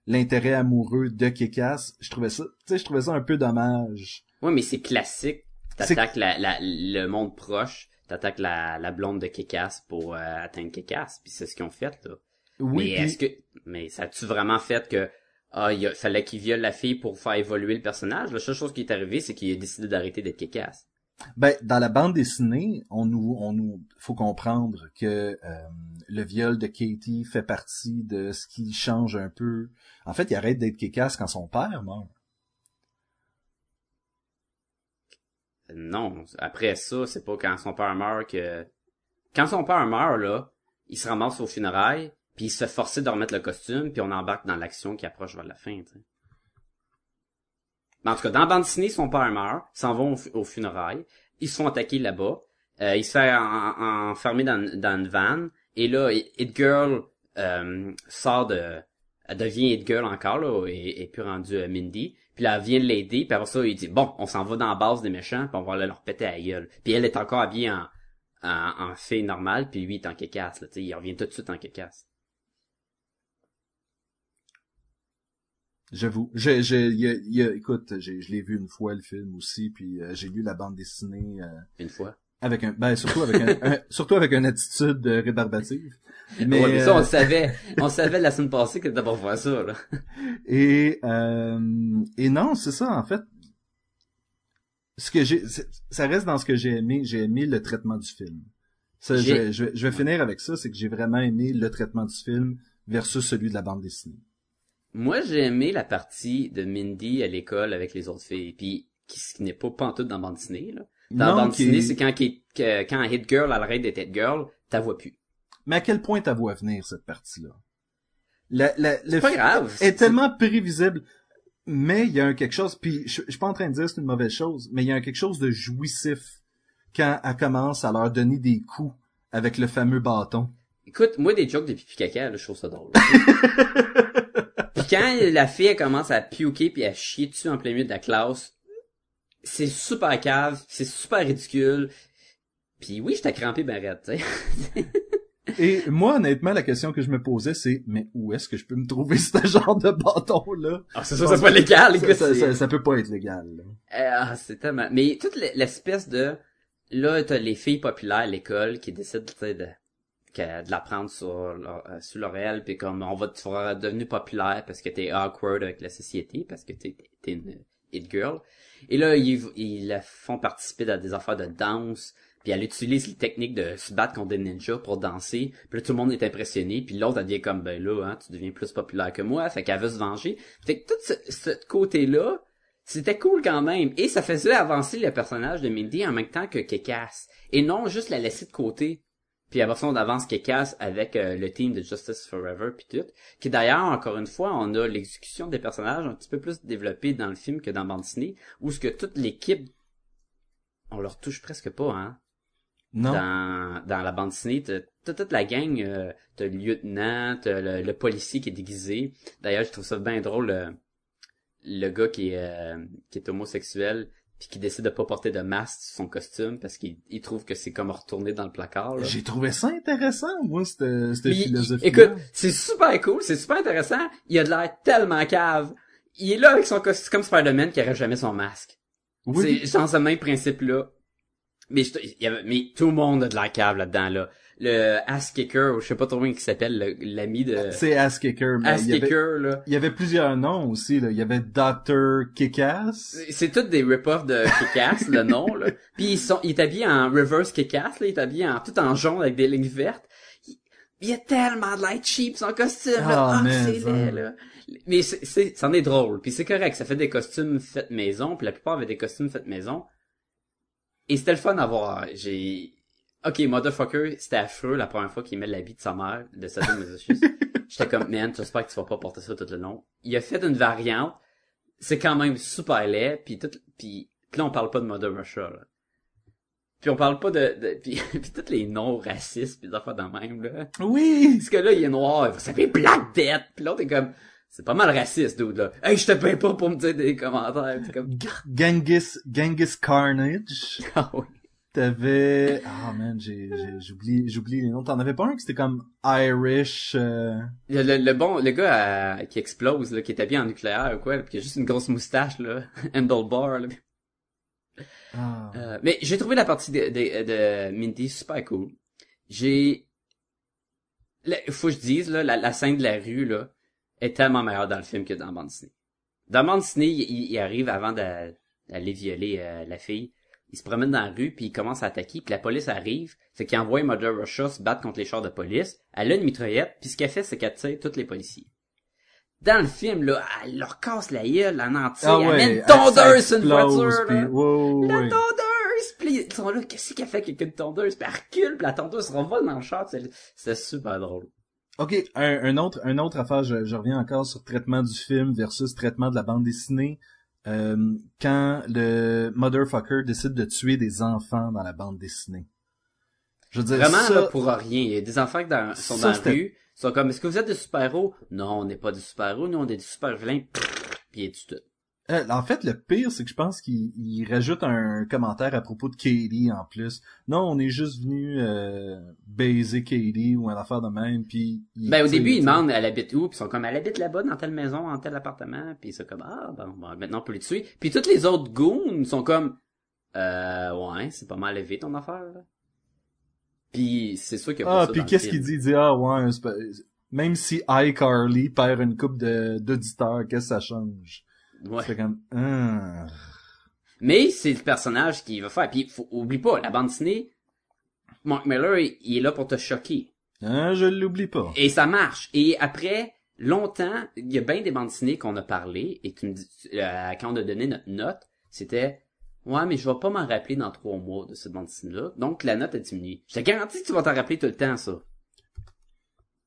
l'intérêt amoureux de Kekas, je trouvais ça tu sais je trouvais ça un peu dommage. Ouais, mais c'est classique. T'attaques la, la, le monde proche, t'attaques la, la blonde de Kekas pour euh, atteindre Kekas, puis c'est ce qu'ils ont fait, là. Oui, mais est-ce que... Mais ça a-tu vraiment fait que... Ah, il fallait qu'il viole la fille pour faire évoluer le personnage? La seule chose qui est arrivée, c'est qu'il a décidé d'arrêter d'être Kekas. Ben, dans la bande dessinée, on nous, on nous, faut comprendre que euh, le viol de Katie fait partie de ce qui change un peu. En fait, il arrête d'être kékasse quand son père meurt. Non, après ça, c'est pas quand son père meurt que... Quand son père meurt, là, il se ramasse aux funérailles, puis il se forcer de remettre le costume, puis on embarque dans l'action qui approche vers la fin, en tout cas, dans la bande dessinée, son père meurt, s'en vont aux, fu- aux funérailles, ils se font attaquer là-bas, euh, il se fait en- en- enfermer dans, une van, et là, It euh, sort de... Elle devient It encore, là, et, puis rendue euh, Mindy. Puis là, elle vient l'aider, puis après ça, il dit, bon, on s'en va dans la base des méchants, puis on va aller leur péter à la gueule. Puis elle est encore habillée en, en, en fille normale, puis lui, il est en kékasse, là, tu sais, il revient tout de suite en kékasse. J'avoue. J'ai, j'ai, il y a- il y a- écoute, j'ai, je l'ai vu une fois le film aussi, puis euh, j'ai lu la bande dessinée euh, Une fois? avec un, ben surtout avec un, un- surtout avec une attitude euh, rébarbative. Mais, Mais, ouais, mais ça, on euh, le savait. On savait la semaine passée que t'as pas voir ça, là. Et euh, et non, c'est ça en fait. Ce que j'ai, ça reste dans ce que j'ai aimé. J'ai aimé le traitement du film. Ça, je, je, vais- je vais finir avec ça, c'est que j'ai vraiment aimé le traitement du film versus celui de la bande dessinée. Moi, j'ai aimé la partie de Mindy à l'école avec les autres filles, puis qui, ce qui n'est pas pantoute dans bande dessinée, là. Dans Non, bande dessinée, c'est quand, quand Hit Girl, arrête d'être Hit Girl, t'as vois plus. Mais à quel point ta voix venir cette partie-là? La, la, le pas grave. est tellement prévisible. Mais il y a un quelque chose, puis je, je suis pas en train de dire c'est une mauvaise chose, mais il y a un quelque chose de jouissif quand elle commence à leur donner des coups avec le fameux bâton. Écoute, moi, des jokes de pipi caca, là, je trouve ça drôle. quand la fille, elle commence à puker puis à chier dessus en plein milieu de la classe, c'est super cave, c'est super ridicule. Puis oui, j'étais crampé ben raide, tu sais. Et moi, honnêtement, la question que je me posais, c'est, mais où est-ce que je peux me trouver ce genre de bâton-là? Ah, c'est ça, c'est pas légal, Ça, écoute. ça, ça, ça peut pas être légal. là. Ah, c'est tellement... Mais toute l'e- l'espèce de... Là, t'as les filles populaires à l'école qui décident, tu sais, de... que- de l'apprendre sur leur, euh, sur réel, puis comme on va te devenu populaire parce que t'es awkward avec la société, parce que t'es t'es une it girl. Et là, ils, ils la font participer dans des affaires de danse, puis elle utilise les techniques de se battre contre des ninjas pour danser. Puis là, tout le monde est impressionné, puis l'autre, elle devient comme, ben là, hein, tu deviens plus populaire que moi, fait qu'elle veut se venger. Fait que tout ce, ce côté-là, c'était cool quand même. Et ça faisait avancer le personnage de Mindy en même temps que Kekas. Et non juste la laisser de côté. Puis après ça, on avance Kekas avec euh, le team de Justice Forever puis tout. Qui d'ailleurs, encore une fois, on a l'exécution des personnages un petit peu plus développée dans le film que dans bande dessinée, où ce que toute l'équipe, on leur touche presque pas, hein. Non. Dans, dans la bande dessinée, t'as toute la gang, euh, t'as le lieutenant, t'as le, le policier qui est déguisé. D'ailleurs, je trouve ça bien drôle, le, le gars qui est, euh, qui est homosexuel, puis qui décide de pas porter de masque sur son costume parce qu'il il trouve que c'est comme retourner dans le placard. là. J'ai trouvé ça intéressant, moi, cette, cette philosophie. Écoute, c'est super cool, c'est super intéressant. Il a de l'air tellement cave. Il est là avec son costume comme Spider-Man qui aurait jamais son masque. oui. C'est dans ce même principe-là. Mais, je- il y avait- mais tout le monde a de la cave là-dedans, là. Le Ass Kicker, ou je sais pas trop comment il s'appelle, le- l'ami de C'est Ass Kicker, mais Ass il y, avait, Kicker, là. il y avait plusieurs noms aussi, là. Il y avait Dr. Kickass. C'est tous des rip-offs de Kick-Ass, le nom, là. Puis ils sont, il est habillé en reverse Kick-Ass, là. Il est habillé en, tout en jaune avec des lignes vertes. Il, il a tellement de light cheap, son costume, là. Mais c'est ça. laid, là. Mais c'est, c'est, c'en est drôle. Puis c'est correct. Ça fait des costumes faits maison. Puis la plupart avaient des costumes faits maison. Et c'était le fun à voir. J'ai, ok, motherfucker, c'était affreux la première fois qu'il met l'habit de sa mère, de sa Massachusetts. J'étais comme, man, j'espère que tu vas pas porter ça tout le long. Il a fait une variante. C'est quand même super laid. Puis tout, puis, puis là, on parle pas de Mother Russia, là. Puis on parle pas de, de puis, puis tous les noms racistes puis des affaires de même, là. Oui! Parce que là, il est noir, il va s'appeler Black Death. Puis l'autre est comme, c'est pas mal raciste, dude, là. Hey, je te paye pas pour me dire des commentaires. C'est comme, Genghis, Genghis Carnage. ah oui. T'avais, ah man, j'ai, j'ai- j'oublie, j'oublie les noms. T'en avais pas un qui c'était comme Irish, euh... Le, le, le bon, le gars euh, qui explose, là, qui est habillé en nucléaire ou quoi, puis qui a juste une grosse moustache, là. Handlebar, là. ah. Euh, mais j'ai trouvé la partie de, de, de Mindy super cool. J'ai... faut que je dise, là, la, la scène de la rue, là, est tellement meilleure dans le film que dans bande. Dans bande il, il- arrive avant d'a- d'aller violer euh, la fille. Il se promène dans la rue, puis il commence à attaquer, puis la police arrive. Fait qu'il envoie Mother Russia se battre contre les chars de police. Elle a une mitraillette, puis ce qu'elle fait, c'est qu'elle tire tous les policiers. Dans le film, là, elle leur casse la gueule en entier. Ah elle ouais, met une elle- tondeuse sur une voiture, puis- là. La ouais. tondeuse! Puis ils sont là, qu'est-ce qu'elle fait avec une tondeuse? Puis elle recule, puis la tondeuse se revole dans le char. C'est c'est super drôle. Ok, un, un autre, un autre affaire, je, je reviens encore sur traitement du film versus traitement de la bande dessinée. Euh, quand le motherfucker décide de tuer des enfants dans la bande dessinée. Je veux dire, Vraiment, ça, là, pour rien. Il y a des enfants qui dans- sont ça, dans la rue. Ils sont comme, est-ce que vous êtes des super-héros? Non, on n'est pas des super-héros, nous, on est des super-vilains. Puis tout. Euh, en fait, le pire, c'est que je pense qu'il il rajoute un commentaire à propos de Katie en plus. Non, on est juste venu euh, baiser Katie ou une affaire de même, puis... Ben, au début, ils demandent, elle habite où? Puis ils sont comme, elle habite là-bas, dans telle maison, dans tel appartement. Puis c'est comme, ah, bon, bon, maintenant on peut les tuer. Puis tous les autres goons sont comme, euh, ouais, c'est pas mal élevé ton affaire, là. Puis c'est sûr qu'il y a pas Ah, ça puis qu'est-ce qu'il dit? Il dit, ah ouais, même si iCarly perd une coupe d'auditeurs, qu'est-ce que ça change? Ouais. C'est comme, ah. Mais c'est le personnage qui va faire. Puis faut, oublie pas, la bande dessinée, Mark Miller, il, est là pour te choquer. Ah, je l'oublie pas. Et ça marche. Et après, longtemps, il y a bien des bandes dessinées qu'on a parlé, et tu me dis, euh, quand on a donné notre note, c'était, ouais, mais je vais pas m'en rappeler dans trois mois de cette bande dessinée-là. Donc, la note a diminué. Je te garantis que tu vas t'en rappeler tout le temps, ça.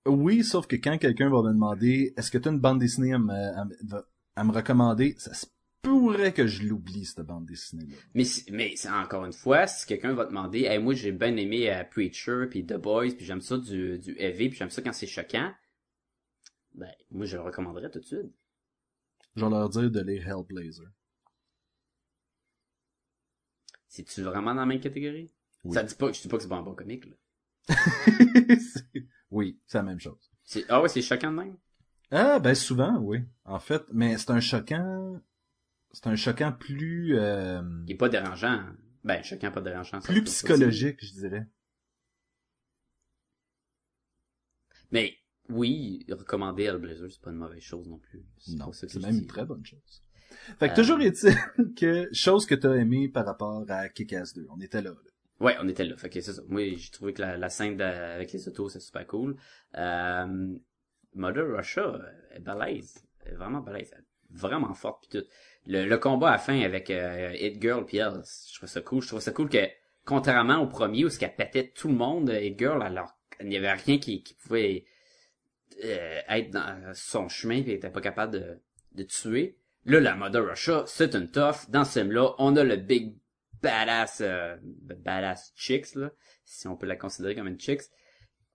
Oui, sauf que quand quelqu'un va me demander est-ce que tu as une bande dessinée à me, à me- à me recommander, ça se pourrait que je l'oublie, cette bande dessinée-là. Mais, mais encore une fois, si quelqu'un va demander, hey, moi j'ai bien aimé euh, Preacher puis The Boys puis j'aime ça du, du heavy puis j'aime ça quand c'est choquant, ben moi je le recommanderais tout de suite. Je vais leur dire de lire Hellblazer. C'est-tu vraiment dans la même catégorie? Oui. Ça dit pas, je dis pas que c'est pas un bon comique, là. Oui, c'est la même chose. Ah ouais, c'est choquant de même? Ah, ben souvent, oui. En fait, mais c'est un choquant... C'est un choquant plus... euh, Il est pas dérangeant. Ben, choquant, pas dérangeant. plus psychologique, je dirais. Mais, oui, recommander Hellblazer, c'est pas une mauvaise chose non plus. Non, c'est même une très bonne chose. Fait que Euh, toujours est-il que chose que t'as aimé par rapport à Kick-Ass 2. On était là, là. Ouais, on était là. Fait que c'est ça. Moi, j'ai trouvé que la, la scène de- avec les autos, c'est super cool. Euh, Mother Russia euh, est balèze. Elle est vraiment balèze. Elle est Vraiment forte pis tout. Le, le combat à fin avec euh, Hit Girl pis elle, je trouve ça cool. Je trouve ça cool que, contrairement au premier où ce qu'elle pétait tout le monde, euh, Hit Girl, alors, il n'y avait rien qui, qui pouvait euh, être dans son chemin pis elle était pas capable de, de tuer. Là, la Mother Russia, c'est une tough. Dans ce film-là, on a le big badass, euh, badass chicks, là, si on peut la considérer comme une chicks.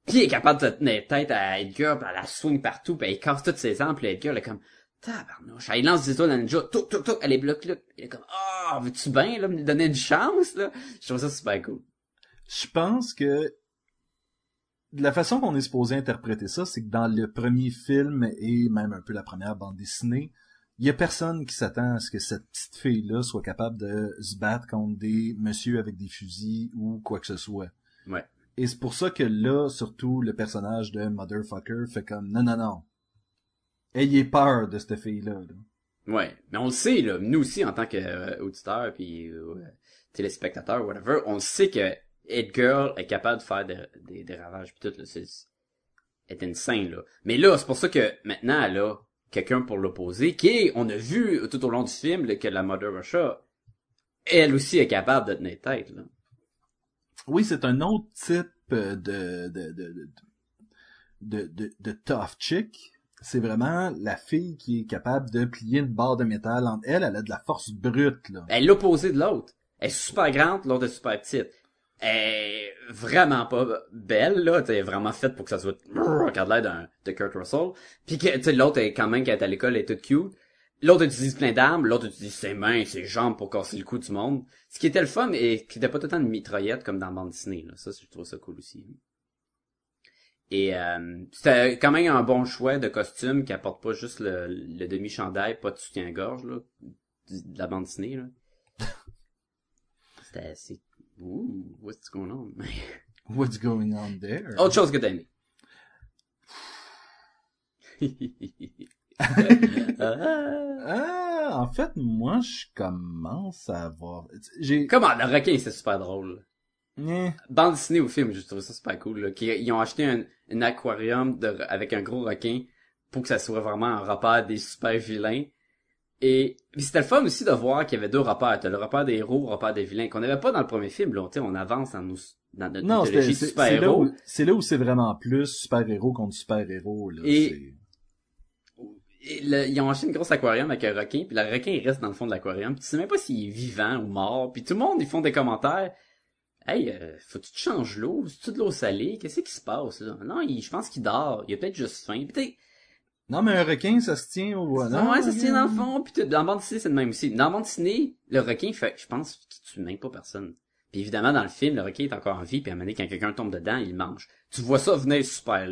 Puis elle est capable de tenir tête à Edgar, puis elle la swing partout, puis elle casse toutes ses armes, puis Edgar, elle est comme, tabarnouche, elle lance des étoiles dans le ninja, tout, tout, tout, elle est bloque là, elle est comme, ah, veux-tu bien, là, me donner une chance, là? Je trouve ça super cool. Je pense que de la façon qu'on est supposé interpréter ça, c'est que dans le premier film et même un peu la première bande dessinée, il y a personne qui s'attend à ce que cette petite fille-là soit capable de se battre contre des messieurs avec des fusils ou quoi que ce soit. Ouais. Et c'est pour ça que là, surtout, le personnage de Motherfucker fait comme non, non, non. Ayez peur de cette fille-là. là. Ouais, mais on le sait, là, nous aussi, en tant qu'auditeurs, puis euh, téléspectateurs, whatever, on sait que Hit Girl est capable de faire des, ravages, puis tout, là, c'est, est insane, là. Mais là, c'est pour ça que maintenant, a quelqu'un pour l'opposer, qui est, on a vu tout au long du film, là, que la Mother Russia, elle aussi est capable de tenir tête, là. Oui, c'est un autre type euh, de de de de, tough chick. C'est vraiment la fille qui est capable de plier une barre de métal entre elle. Elle a de la force brute, là. Elle est l'opposé de l'autre. Elle est super grande, l'autre est super petite. Elle est vraiment pas belle, là. Elle est vraiment faite pour que ça soit a l'air de Kurt Russell. Puis que, l'autre est quand même, qui est à l'école, elle est toute cute. L'autre utilise plein d'armes, l'autre utilise ses mains, ses jambes pour casser le cou du monde. Ce qui était le fun et qui était pas tout le temps une mitraillette comme dans la bande Disney, là. Ça, je trouve ça cool aussi. Et euh, c'était quand même un bon choix de costume qui apporte pas juste le, le demi-chandail, pas de soutien-gorge, là, de la bande Disney, là. C'était assez... Ouh, what's going on? What's going on there? Autre chose que t'as aimé? Ah. Ah, en fait, moi, je commence à avoir... J'ai... Comment, le requin, c'est super drôle. Eh, Bande dessinée ou film, je trouve ça super cool. Là, ils ont acheté un, un aquarium de, avec un gros requin pour que ça soit vraiment un repère des super vilains. Et puis c'était le fun aussi de voir qu'il y avait deux repères. T'as le repère des héros, le repère des vilains, qu'on n'avait pas dans le premier film. Là, on avance dans, nos, dans notre Non, mythologie super-héros. où c'est là où c'est vraiment plus super-héros contre super-héros. là. Et le- ils ont acheté une grosse aquarium avec un requin, puis le requin il reste dans le fond de l'aquarium. Tu sais même pas s'il est vivant ou mort. Puis tout le monde ils font des commentaires. Hey, euh, faut que tu te changes l'eau, c'est de l'eau salée, qu'est-ce qui se passe là? Non, il- je pense qu'il dort, il a peut-être juste faim. Puis Non, mais un requin, ça se tient au doigt. Non, ouais, ça se tient dans le fond. Puis dans la bande dessinée c'est le même aussi. Dans la bande dessinée, le requin fait, je pense qu'il tue même pas personne. Puis évidemment dans le film, le requin est encore en vie, puis à un moment donné, quand quelqu'un tombe dedans, il mange. Tu vois ça venir super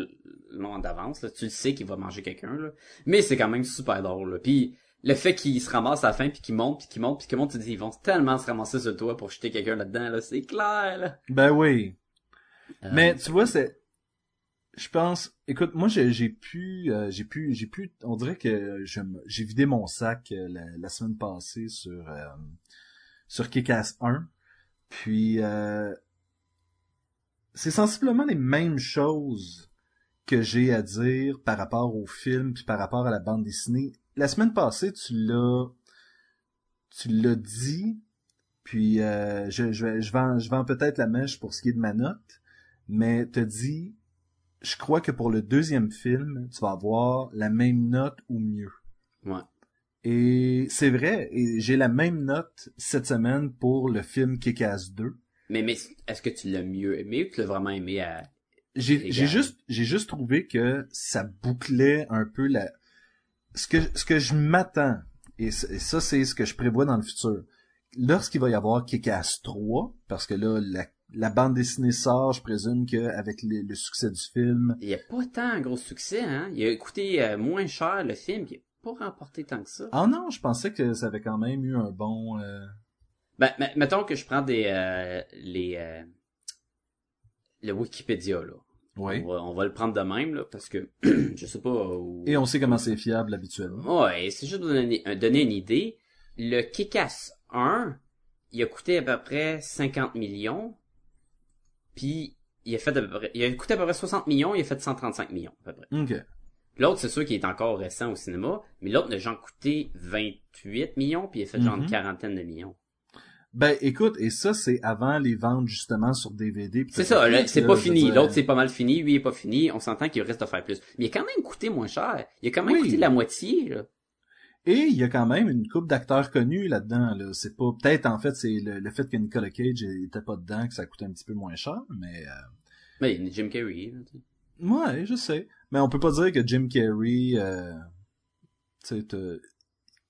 long d'avance, tu le sais qu'il va manger quelqu'un, mais c'est quand même super drôle. Là. Puis le fait qu'il se ramasse à la fin, puis qu'il monte, puis qu'il monte, puis qu'il monte, tu te dis ils vont tellement se ramasser sur le toit pour jeter quelqu'un là-dedans, là. c'est clair. Là. Ben oui. Euh, Mais tu vois, c'est... Je pense... Écoute, moi, j'ai pu... euh, j'ai pu... J'ai pu... On dirait que j'ai vidé mon sac euh, la, la semaine passée sur... sur Kick-Ass 1. Puis... euh, c'est sensiblement les mêmes choses que j'ai à dire par rapport au film puis par rapport à la bande dessinée. La semaine passée, tu l'as... Tu l'as dit, puis euh, je, je, je vends, je vends peut-être la mèche pour ce qui est de ma note, mais te dit je crois que pour le deuxième film, tu vas avoir la même note ou mieux. Ouais. Et c'est vrai, et j'ai la même note cette semaine pour le film Kick-Ass 2. Mais, mais est-ce que tu l'as mieux aimé ou tu l'as vraiment aimé à... J'ai juste j'ai juste trouvé que ça bouclait un peu la ce que ce que je m'attends et, ça c'est ce que je prévois dans le futur. Lorsqu'il va y avoir Kick-Ass 3 parce que là la, la bande dessinée sort, je présume que avec le, le succès du film, Il y a pas tant un gros succès, hein? Il a coûté euh, moins cher le film, puis pas remporté tant que ça. ah non, je pensais que ça avait quand même eu un bon euh, Ben, me- mettons que je prends des euh, les euh, le Wikipédia là. oui. On, va, on va le prendre de même là parce que je sais pas où. Et on sait comment c'est fiable habituellement. Ouais, c'est juste pour donner, donner une idée. Le Kick-Ass 1, il a coûté à peu près 50 millions. Puis il a fait à peu près, il a coûté à peu près 60 millions, il a fait 135 millions à peu près. OK. L'autre, c'est sûr qu'il est encore récent au cinéma, mais l'autre n'a genre coûté 28 millions, puis il a fait genre une Mhm. quarantaine de millions. Ben écoute, et ça c'est avant les ventes justement sur DVD. C'est ça, c'est pas fini. L'autre, c'est pas mal fini. Lui, il est pas fini. On s'entend qu'il reste à faire plus. Mais il a quand même coûté moins cher. Il a quand même Oui. coûté la moitié, là. Et il y a quand même une coupe d'acteurs connus là-dedans. Là. C'est pas peut-être en fait c'est le, le fait que Nicolas Cage était pas dedans que ça coûte un petit peu moins cher, mais euh, Mais il y a Jim Carrey, là, ouais, je sais. Mais on peut pas dire que Jim Carrey, euh,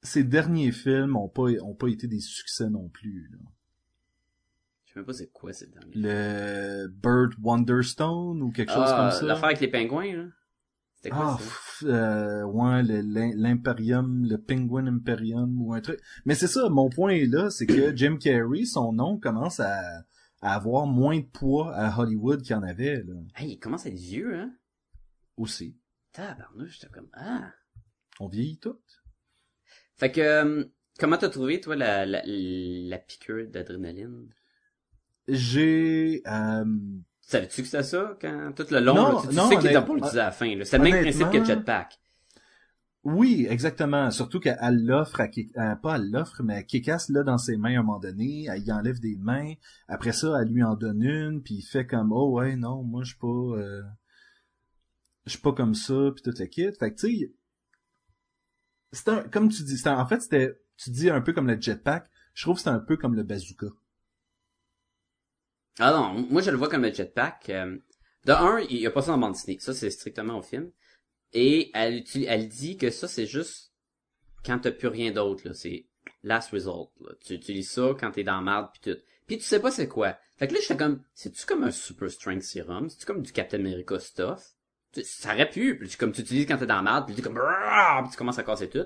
ses derniers films ont pas ont pas été des succès non plus. là. Je sais même pas c'est quoi cette dernière. Le Bird Wonderstone ou quelque chose Ah, comme ça? l'affaire avec les pingouins, là. C'était quoi, Ah, ça? euh, ouais, l'Imperium, le Penguin Imperium ou un truc. Mais c'est ça, mon point est là, c'est que Jim Carrey, son nom commence à, à avoir moins de poids à Hollywood qu'il y en avait, là, Hey, il commence à être vieux, hein? Aussi. Tabarnouche, j'étais comme, ah. On vieillit tout. Fait que, euh, comment t'as trouvé, toi, la, la, la piqûre d'adrénaline? J'ai, euh, Savais-tu que c'était ça, quand, tout le long, Non, là, tu, tu non, sais qu'il pas utilisé à la fin, là. C'est le même principe que Jetpack. oui, exactement. Surtout qu'elle l'offre à, Kick- euh, pas elle l'offre, mais Kick-Ass l'a dans ses mains à un moment donné, elle y enlève des mains, après ça, elle lui en donne une, puis il fait comme, oh ouais, non, moi, je suis pas, euh, je suis pas comme ça, puis toute la kit. Fait que, tu sais, c'est un, comme tu dis, un- en fait, c'était, tu dis un peu comme le jetpack, je trouve que c'est un peu comme le bazooka. Ah non, moi je le vois comme le jetpack. euh, de un, il y a pas ça en bande dessinée. Ça, c'est strictement au film. Et elle, elle dit que ça, c'est juste quand t'as plus rien d'autre, là. C'est last result, là. Tu utilises ça quand t'es dans la merde pis tout. Puis tu sais pas c'est quoi. Fait que là, j'étais comme, c'est-tu comme un super strength serum? C'est-tu comme du Captain America stuff? Ça aurait pu, puis comme tu utilises quand t'es dans la merde, puis tu comme, puis tu commences à casser tout.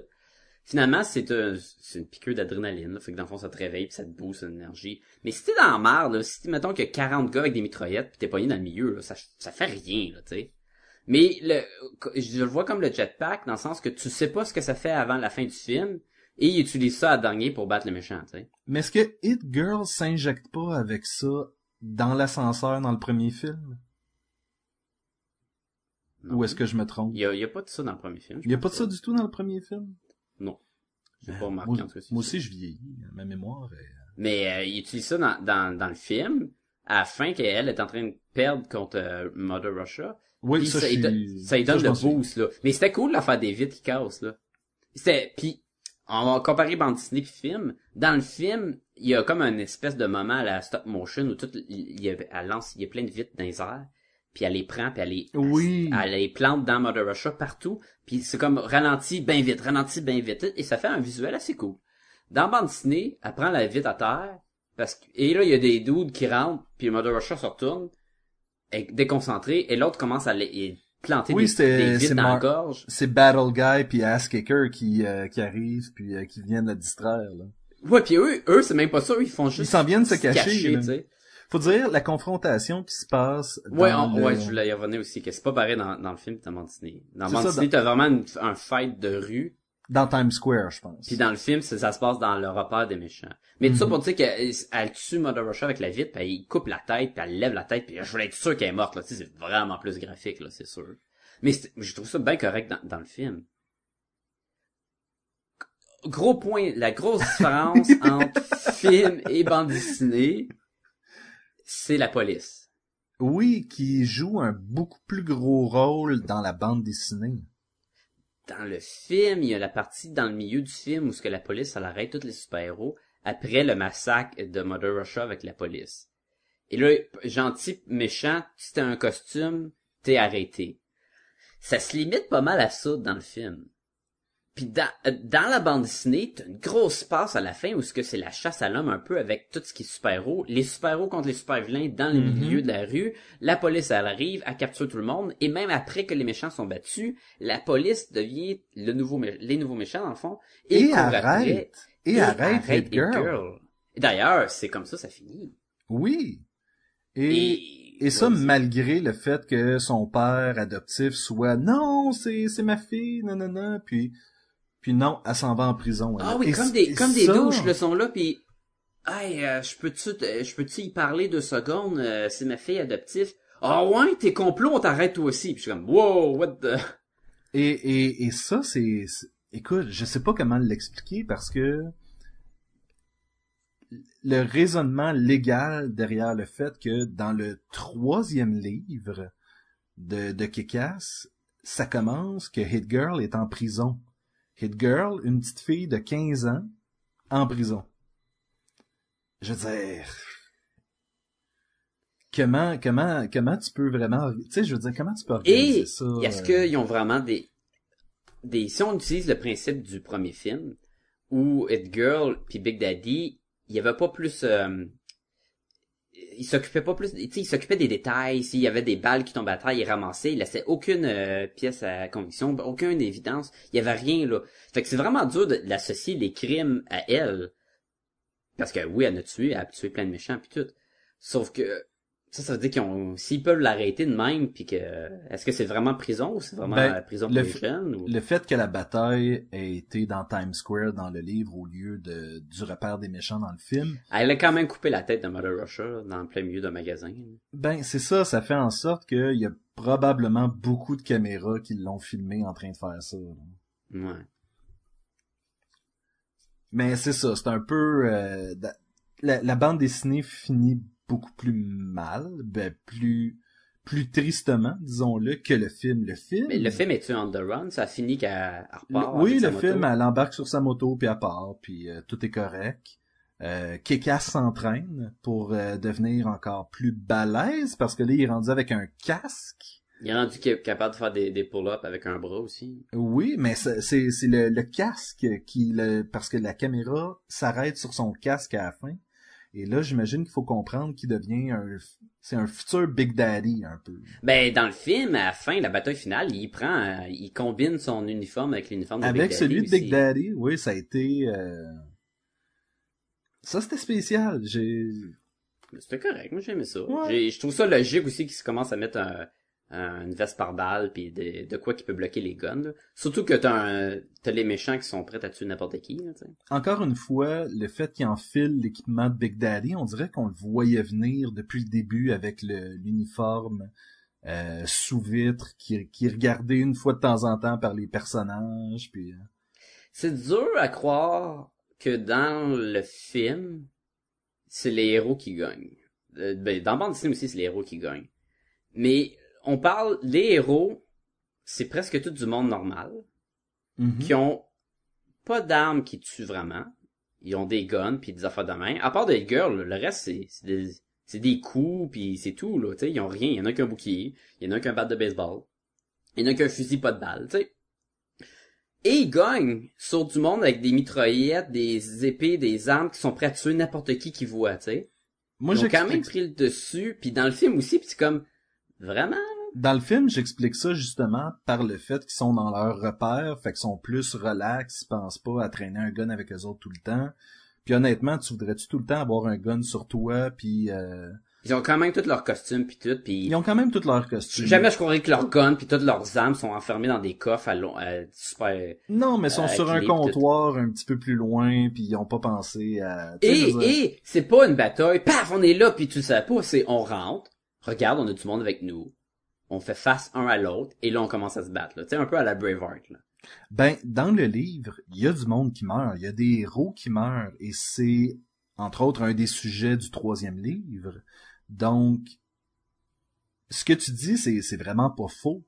Finalement, c'est un- une piqûre d'adrénaline. Fait que dans le fond, ça te réveille pis ça te booste l'énergie. Mais si t'es dans la merde, là, si mettons qu'il y a 40 gars avec des mitraillettes pis t'es pogné dans le milieu, ça, ça fait rien, là, tu sais. Mais le, je le vois comme le jetpack dans le sens que tu sais pas ce que ça fait avant la fin du film et il utilise ça à dernier pour battre le méchant, tu. Mais est-ce que Hit Girl s'injecte pas avec ça dans l'ascenseur dans le premier film? Non. Ou est-ce que je me trompe? il y a, il y a pas de ça dans le premier film. Il y a pas de ça du tout dans le premier film? Non. J'ai Ben, pas remarqué moi, en tout cas. moi aussi, je vieillis. Ma mémoire est... Mais euh, il utilise ça dans, dans, dans le film à la fin qu'elle est en train de perdre contre euh, Mother Russia. Oui, ça, ça, je il suis- ça lui donne je le boost, là. Mais c'était cool de faire des vitres qui cassent, là. C'était, puis on va comparer bande puis film. Dans le film, il y a comme un espèce de moment à la stop motion où tout, il y a, elle lance, il y a plein de vitres dans les airs, puis elle les prend, puis elle les, Oui. elle les plante dans Mother Russia partout, puis c'est comme ralenti bien vite, ralenti bien vite, et ça fait un visuel assez cool. Dans bande dessinée, elle prend la vitre à terre, parce que, et là, il y a des dudes qui rentrent, puis Mother Russia se retourne, est déconcentré, et l'autre commence à les- planter Oui, des, des dans la gorge. C'est Battle Guy puis Ass Kicker qui, euh, qui arrivent puis euh, qui viennent la distraire, là. Ouais, puis eux, eux, c'est même pas ça, eux, ils font juste... Ils s'en viennent se cacher. Faut dire, la confrontation qui se passe Ouais, dans on- le- ouais, je voulais y revenir aussi, que c'est pas pareil dans, dans le film dans bande dessinée. Dans dessinée, t'as vraiment une- un fight de rue, dans Times Square, je pense. Puis dans le film, ça, ça se passe dans le repère des méchants. Mais tout ça Mhm. pour dire qu'elle tue Mother Russia avec la vitre, puis il coupe la tête, puis elle lève la tête, puis je voulais être sûr qu'elle est morte, là. C'est vraiment plus graphique, là, c'est sûr. Mais je trouve ça bien correct dans, dans le film. Gros point, la grosse différence entre film et bande dessinée, c'est la police. Oui, qui joue un beaucoup plus gros rôle dans la bande dessinée. Dans le film, il y a la partie dans le milieu du film où ce que la police elle arrête tous les super-héros après le massacre de Mother Russia avec la police. Et là, gentil, méchant, si t'as un costume, t'es arrêté. Ça se limite pas mal à ça dans le film. Puis dans, dans la bande dessinée, t'as une grosse passe à la fin où ce que c'est la chasse à l'homme un peu avec tout ce qui est super-héros. Les super-héros contre les super-vilains dans le Mhm. milieu de la rue. La police, elle arrive, elle capture tout le monde. Et même après que les méchants sont battus, la police devient le nouveau, les nouveaux méchants, dans le fond. Et, après. arrête. Et, arrête, Hit Girl. D'ailleurs, c'est comme ça, ça finit. Oui. Et, Et, et ça, malgré le fait que son père adoptif soit, non, c'est, c'est ma fille, non, non, non, puis, puis non, elle s'en va en prison. Ah oui, Et comme des, comme des ça- douches, le sont là, pis, hey, euh, je peux-tu, je peux-tu y parler deux secondes, euh, c'est ma fille adoptive. Ah ouais, t'es complot, on t'arrête toi aussi. Puis je suis comme, wow, what the... Et, et, et ça, c'est, écoute, je sais pas comment l'expliquer parce que le raisonnement légal derrière le fait que dans le troisième livre de, de Kick-Ass, ça commence que Hit Girl est en prison. Hit Girl, une petite fille de 15 ans, en prison. Je veux dire, comment, comment, comment tu peux vraiment, tu sais, je veux dire, comment tu peux organiser Et, ça? est-ce euh, qu'ils ont vraiment des, des, si on utilise le principe du premier film, où It Girl puis Big Daddy, il y avait pas plus, euh, il s'occupait pas plus, il s'occupait des détails, s'il y avait des balles qui tombaient à terre, il ramassait, il laissait aucune euh, pièce à conviction, aucune évidence, il y avait rien, là. Fait que c'est vraiment dur d'associer les crimes à elle. Parce que oui, elle a tué, elle a tué plein de méchants puis tout. Sauf que, ça, ça veut dire qu'ils ont, s'ils peuvent l'arrêter de même puis que, est-ce que c'est vraiment prison ou c'est vraiment Ben, prison pour le les jeunes ou... Le fait que la bataille ait été dans Times Square dans le livre au lieu de, du repère des méchants dans le film, Elle a quand même coupé la tête de Mother Russia dans le plein milieu d'un magasin. ben c'est ça, ça fait en sorte qu'il y a probablement beaucoup de caméras qui l'ont filmé en train de faire ça. là. Ouais. Mais c'est ça, c'est un peu... euh, la bande dessinée finit beaucoup plus mal, ben plus plus tristement, disons-le, que le film. Le film... Mais le film est-tu on the run? Ça finit qu'elle elle Le- repart oui, le moto? film, elle embarque sur sa moto, puis elle part, puis euh, tout est correct. Euh, Kekas s'entraîne pour euh, devenir encore plus balèze, parce que là, il est rendu avec un casque. Il est rendu cap- capable de faire des, des pull-ups avec un bras aussi. Oui, mais c'est c'est c'est le, le casque qui... Le, parce que la caméra s'arrête sur son casque à la fin. Et là, j'imagine qu'il faut comprendre qu'il devient un... C'est un futur Big Daddy, un peu. Ben, dans le film, à la fin, la bataille finale, il prend, euh, il combine son uniforme avec l'uniforme de Avec Big celui Daddy de Big. Daddy, oui, ça a été... euh, Ça, c'était spécial. J'ai... C'était correct, moi j'aimais ça. Ouais. Je trouve ça logique aussi qu'il se commence à mettre un- une veste par balle puis de, de quoi qui peut bloquer les guns. là. Surtout que t'as un, t'as les méchants qui sont prêts à tuer n'importe qui. Là. Encore une fois, le fait qu'il enfile l'équipement de Big Daddy, on dirait qu'on le voyait venir depuis le début avec le- l'uniforme euh, sous vitre qui, qui est regardé une fois de temps en temps par les personnages. Puis, euh, C'est dur à croire que dans le film, c'est les héros qui gagnent. Euh, ben, dans bande dessinée aussi, c'est les héros qui gagnent. Mais on parle, les héros, c'est presque tout du monde normal, mhm. qui ont pas d'armes qui tuent vraiment. Ils ont des guns puis des affaires de main. À part des girls, le reste c'est des c'est des coups puis c'est tout là, tu sais, ils ont rien, il y en a qu'un bouclier, il y en a qu'un bat de baseball. Il y en a qu'un fusil pas de balle, tu sais. Et ils gagnent sur du monde avec des mitraillettes, des épées, des armes qui sont prêts à tuer n'importe qui qui voit, tu sais. Moi, Ils ont quand même pris le dessus, puis dans le film aussi, puis c'est comme vraiment? Dans le film, j'explique ça justement par le fait qu'ils sont dans leur repère, fait qu'ils sont plus relax, ils pensent pas à traîner un gun avec eux autres tout le temps. Puis honnêtement, tu voudrais-tu tout le temps avoir un gun sur toi, puis euh, ils ont quand même tous leurs costumes puis tout, puis ils ont quand même tous leurs costumes. Jamais je croirais que leurs guns puis toutes leurs armes sont enfermées dans des coffres à long, à super. Non, mais ils sont Euh, sur un comptoir un petit peu plus loin, puis ils ont pas pensé à... tu Et, et, c'est pas une bataille, paf, on est là puis tu le sais pas, c'est on rentre, regarde, on a du monde avec nous, on fait face un à l'autre, et là on commence à se battre. Tu sais, un peu à la Braveheart, là. Ben, dans le livre, il y a du monde qui meurt, il y a des héros qui meurent, et c'est, entre autres, un des sujets du troisième livre. Donc, ce que tu dis, c'est, vraiment pas faux.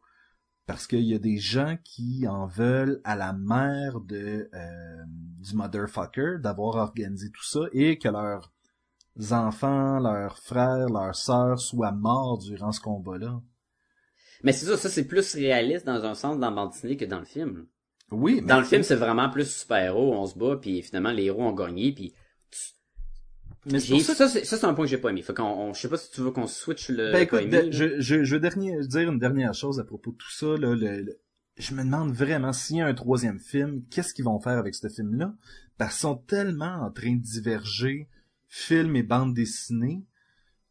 Parce qu'il y a des gens qui en veulent à la mère de euh, du motherfucker d'avoir organisé tout ça et que leurs enfants, leurs frères, leurs sœurs soient morts durant ce combat-là. Mais c'est ça, ça c'est plus réaliste dans un sens dans bande que dans le film. Oui, mais Dans le film, c'est vraiment plus super-héros, on se bat, puis finalement, les héros ont gagné, puis mais ça ça, c'est, un point que j'ai pas aimé. Fait qu'on, on- je sais pas si tu veux qu'on switch le Ben écoute, aimé, de- là. je, je, je veux dernier, dire une dernière chose à propos de tout ça. Là, le, le- je me demande vraiment s'il y a un troisième film, qu'est-ce qu'ils vont faire avec ce film-là? Parce qu'ils sont tellement en train de diverger film et bande dessinée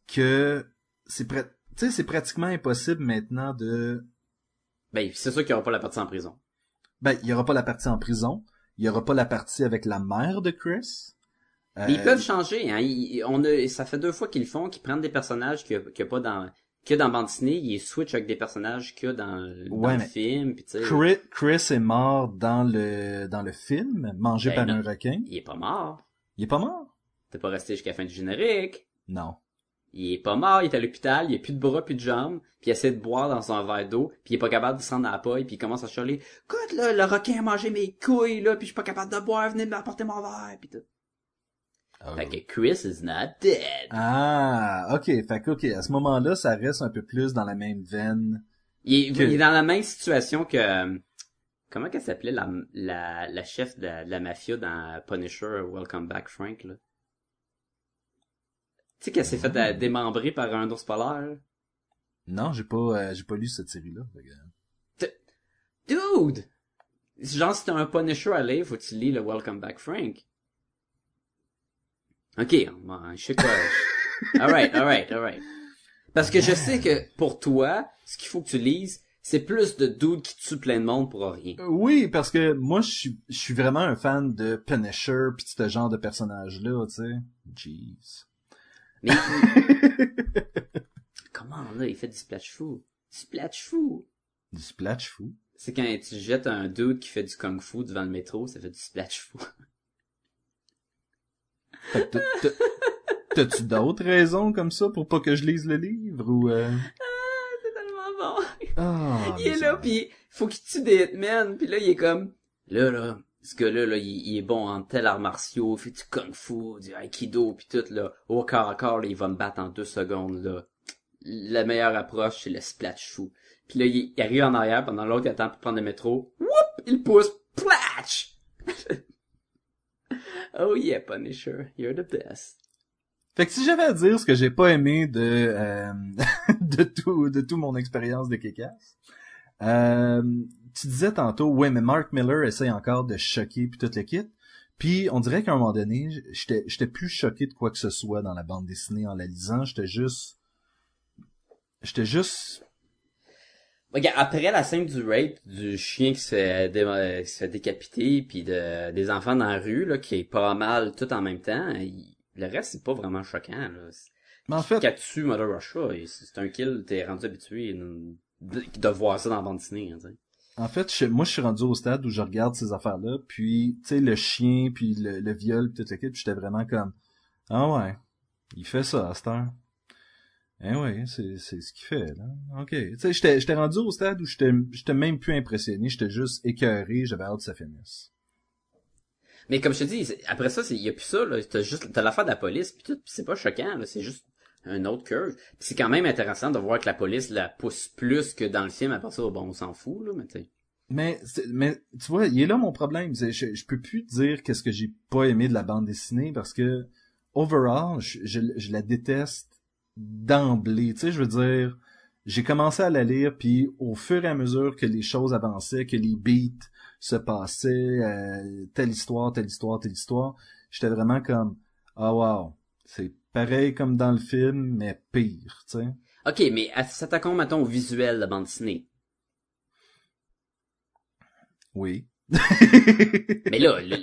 que c'est c'est pratiquement impossible maintenant de... Ben, c'est sûr qu'il y aura pas la partie en prison. Ben, il y aura pas la partie en prison, il y aura pas la partie avec la mère de Chris. Mais ils Euh, peuvent changer, hein. Ils- on a, ça fait deux fois qu'ils le font, qu'ils prennent des personnages qu'il y a, pas dans, que dans bande dessinée, ils switchent avec des personnages qu'il y a dans, dans Ouais, le mais film, pis Chris, Chris est mort dans le dans le film, mangé Ben par non. un requin. il est pas mort. Il est pas mort? T'es pas resté jusqu'à la fin du générique. Non. Il est pas mort, il est à l'hôpital, il a plus de bras, plus de jambes, puis il essaie de boire dans un verre d'eau, puis il est pas capable de la paille, puis il commence à chialer « Écoute, là, le requin a mangé mes couilles, là, puis je suis pas capable de boire, venez m'apporter mon verre, puis tout. Fait que Chris is not dead. Ah, ok. Fait que, ok, à ce moment-là, ça reste un peu plus dans la même veine. Il est, Que- il est dans la même situation que... Comment qu'elle s'appelait la, la, la chef de de la mafia dans Punisher, Welcome Back Frank, là? Tu sais qu'elle s'est fait euh, démembrer par un ours polaire? Non, j'ai pas, euh, j'ai pas lu cette série-là. Dude! Genre, si t'as un Punisher à lire, faut que tu lis le Welcome Back Frank. Ok, je sais quoi. alright, alright, alright. Parce que je sais que pour toi, ce qu'il faut que tu lises, c'est plus de dudes qui tuent plein de monde pour rien. Euh, Oui, parce que moi, je suis, je suis vraiment un fan de Punisher pis de ce genre de personnage-là, tu sais. Jeez. Mais comment là, il fait du splash fou. Du splash fou. Du splash fou. C'est quand tu jettes un dude qui fait du kung fu devant le métro, ça fait du splash fou. T'as-tu d'autres raisons comme ça pour pas que je lise le livre ou euh... C'est tellement bon. Ah, il est là puis faut qu'il tue des hitmen puis là il est comme là là ce gars-là là il, est bon en tel art martiaux, fait du kung fu, du aikido puis tout là au corps à corps là, il va me battre en deux secondes là. La meilleure approche c'est le splash fou. Puis là il, il arrive en arrière pendant l'autre il attend pour prendre le métro. Whoop, il pousse platch. oh yeah Punisher, you're the best. Fait que si j'avais à dire ce que j'ai pas aimé de euh, de tout de tout mon expérience de Kekas, euh, tu disais tantôt ouais mais Mark Miller essaye encore de choquer puis tout le kit. Puis on dirait qu'à un moment donné, j'étais j'étais plus choqué de quoi que ce soit dans la bande dessinée en la lisant, j'étais juste j'étais juste Regarde, après la scène du rape, du chien qui se fait, dé- qui se fait décapiter, puis de, des enfants dans la rue, là, qui est pas mal tout en même temps, il- le reste, c'est pas vraiment choquant, là. mais en fait Qu'as tu Mother Russia, c'est un kill, t'es rendu habitué de, voir ça dans la bande dessinée, hein. En fait, je- moi, je suis rendu au stade où je regarde ces affaires-là, puis, tu sais, le chien, puis le, le viol, puis tout le kit, puis j'étais vraiment comme, ah ouais, il fait ça à cette heure. Eh ouais, c'est, c'est ce qu'il fait, là. OK. Tu sais, j'étais, j'étais rendu au stade où j'étais, j'étais même plus impressionné, j'étais juste écœuré, j'avais hâte que ça finisse. Mais comme je te dis, après ça, il y a plus ça, là. T'as juste, t'as l'affaire de la police, puis tout, c'est pas choquant, là. C'est juste un autre curve. C'est quand même intéressant de voir que la police la pousse plus que dans le film. À part ça, bon, on s'en fout, là, mais tu. Mais, mais, tu vois, il est là mon problème. Je, peux plus dire qu'est-ce que j'ai pas aimé de la bande dessinée parce que, overall, je, je, je la déteste d'emblée. Tu sais, je veux dire, j'ai commencé à la lire, puis au fur et à mesure que les choses avançaient, que les beats se passaient, euh, telle histoire, telle histoire, telle histoire, j'étais vraiment comme, ah wow, c'est pareil comme dans le film, mais pire, tu sais. Ok, mais s'attaquons, mettons, au visuel de la bande dessinée? Oui. Mais là, le,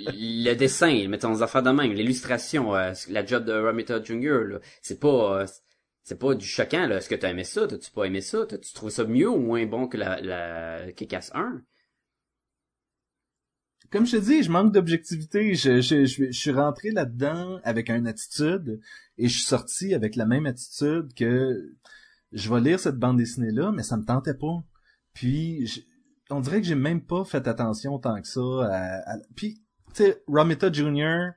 le dessin, mettons les affaires de même, l'illustration, euh, la job de Romita Jr., c'est pas, euh, c'est pas du choquant, là. Est-ce que t'as aimé ça? T'as-tu pas aimé ça? T'as-tu trouvé ça mieux ou moins bon que la, la Kick-Ass 1? Comme je te dis, je manque d'objectivité. Je, je, je, suis rentré là-dedans avec une attitude et je suis sorti avec la même attitude que je vais lire cette bande dessinée-là, mais ça me tentait pas. Puis, je- on dirait que j'ai même pas fait attention tant que ça à... à- Puis, tu sais, Romita Jr.,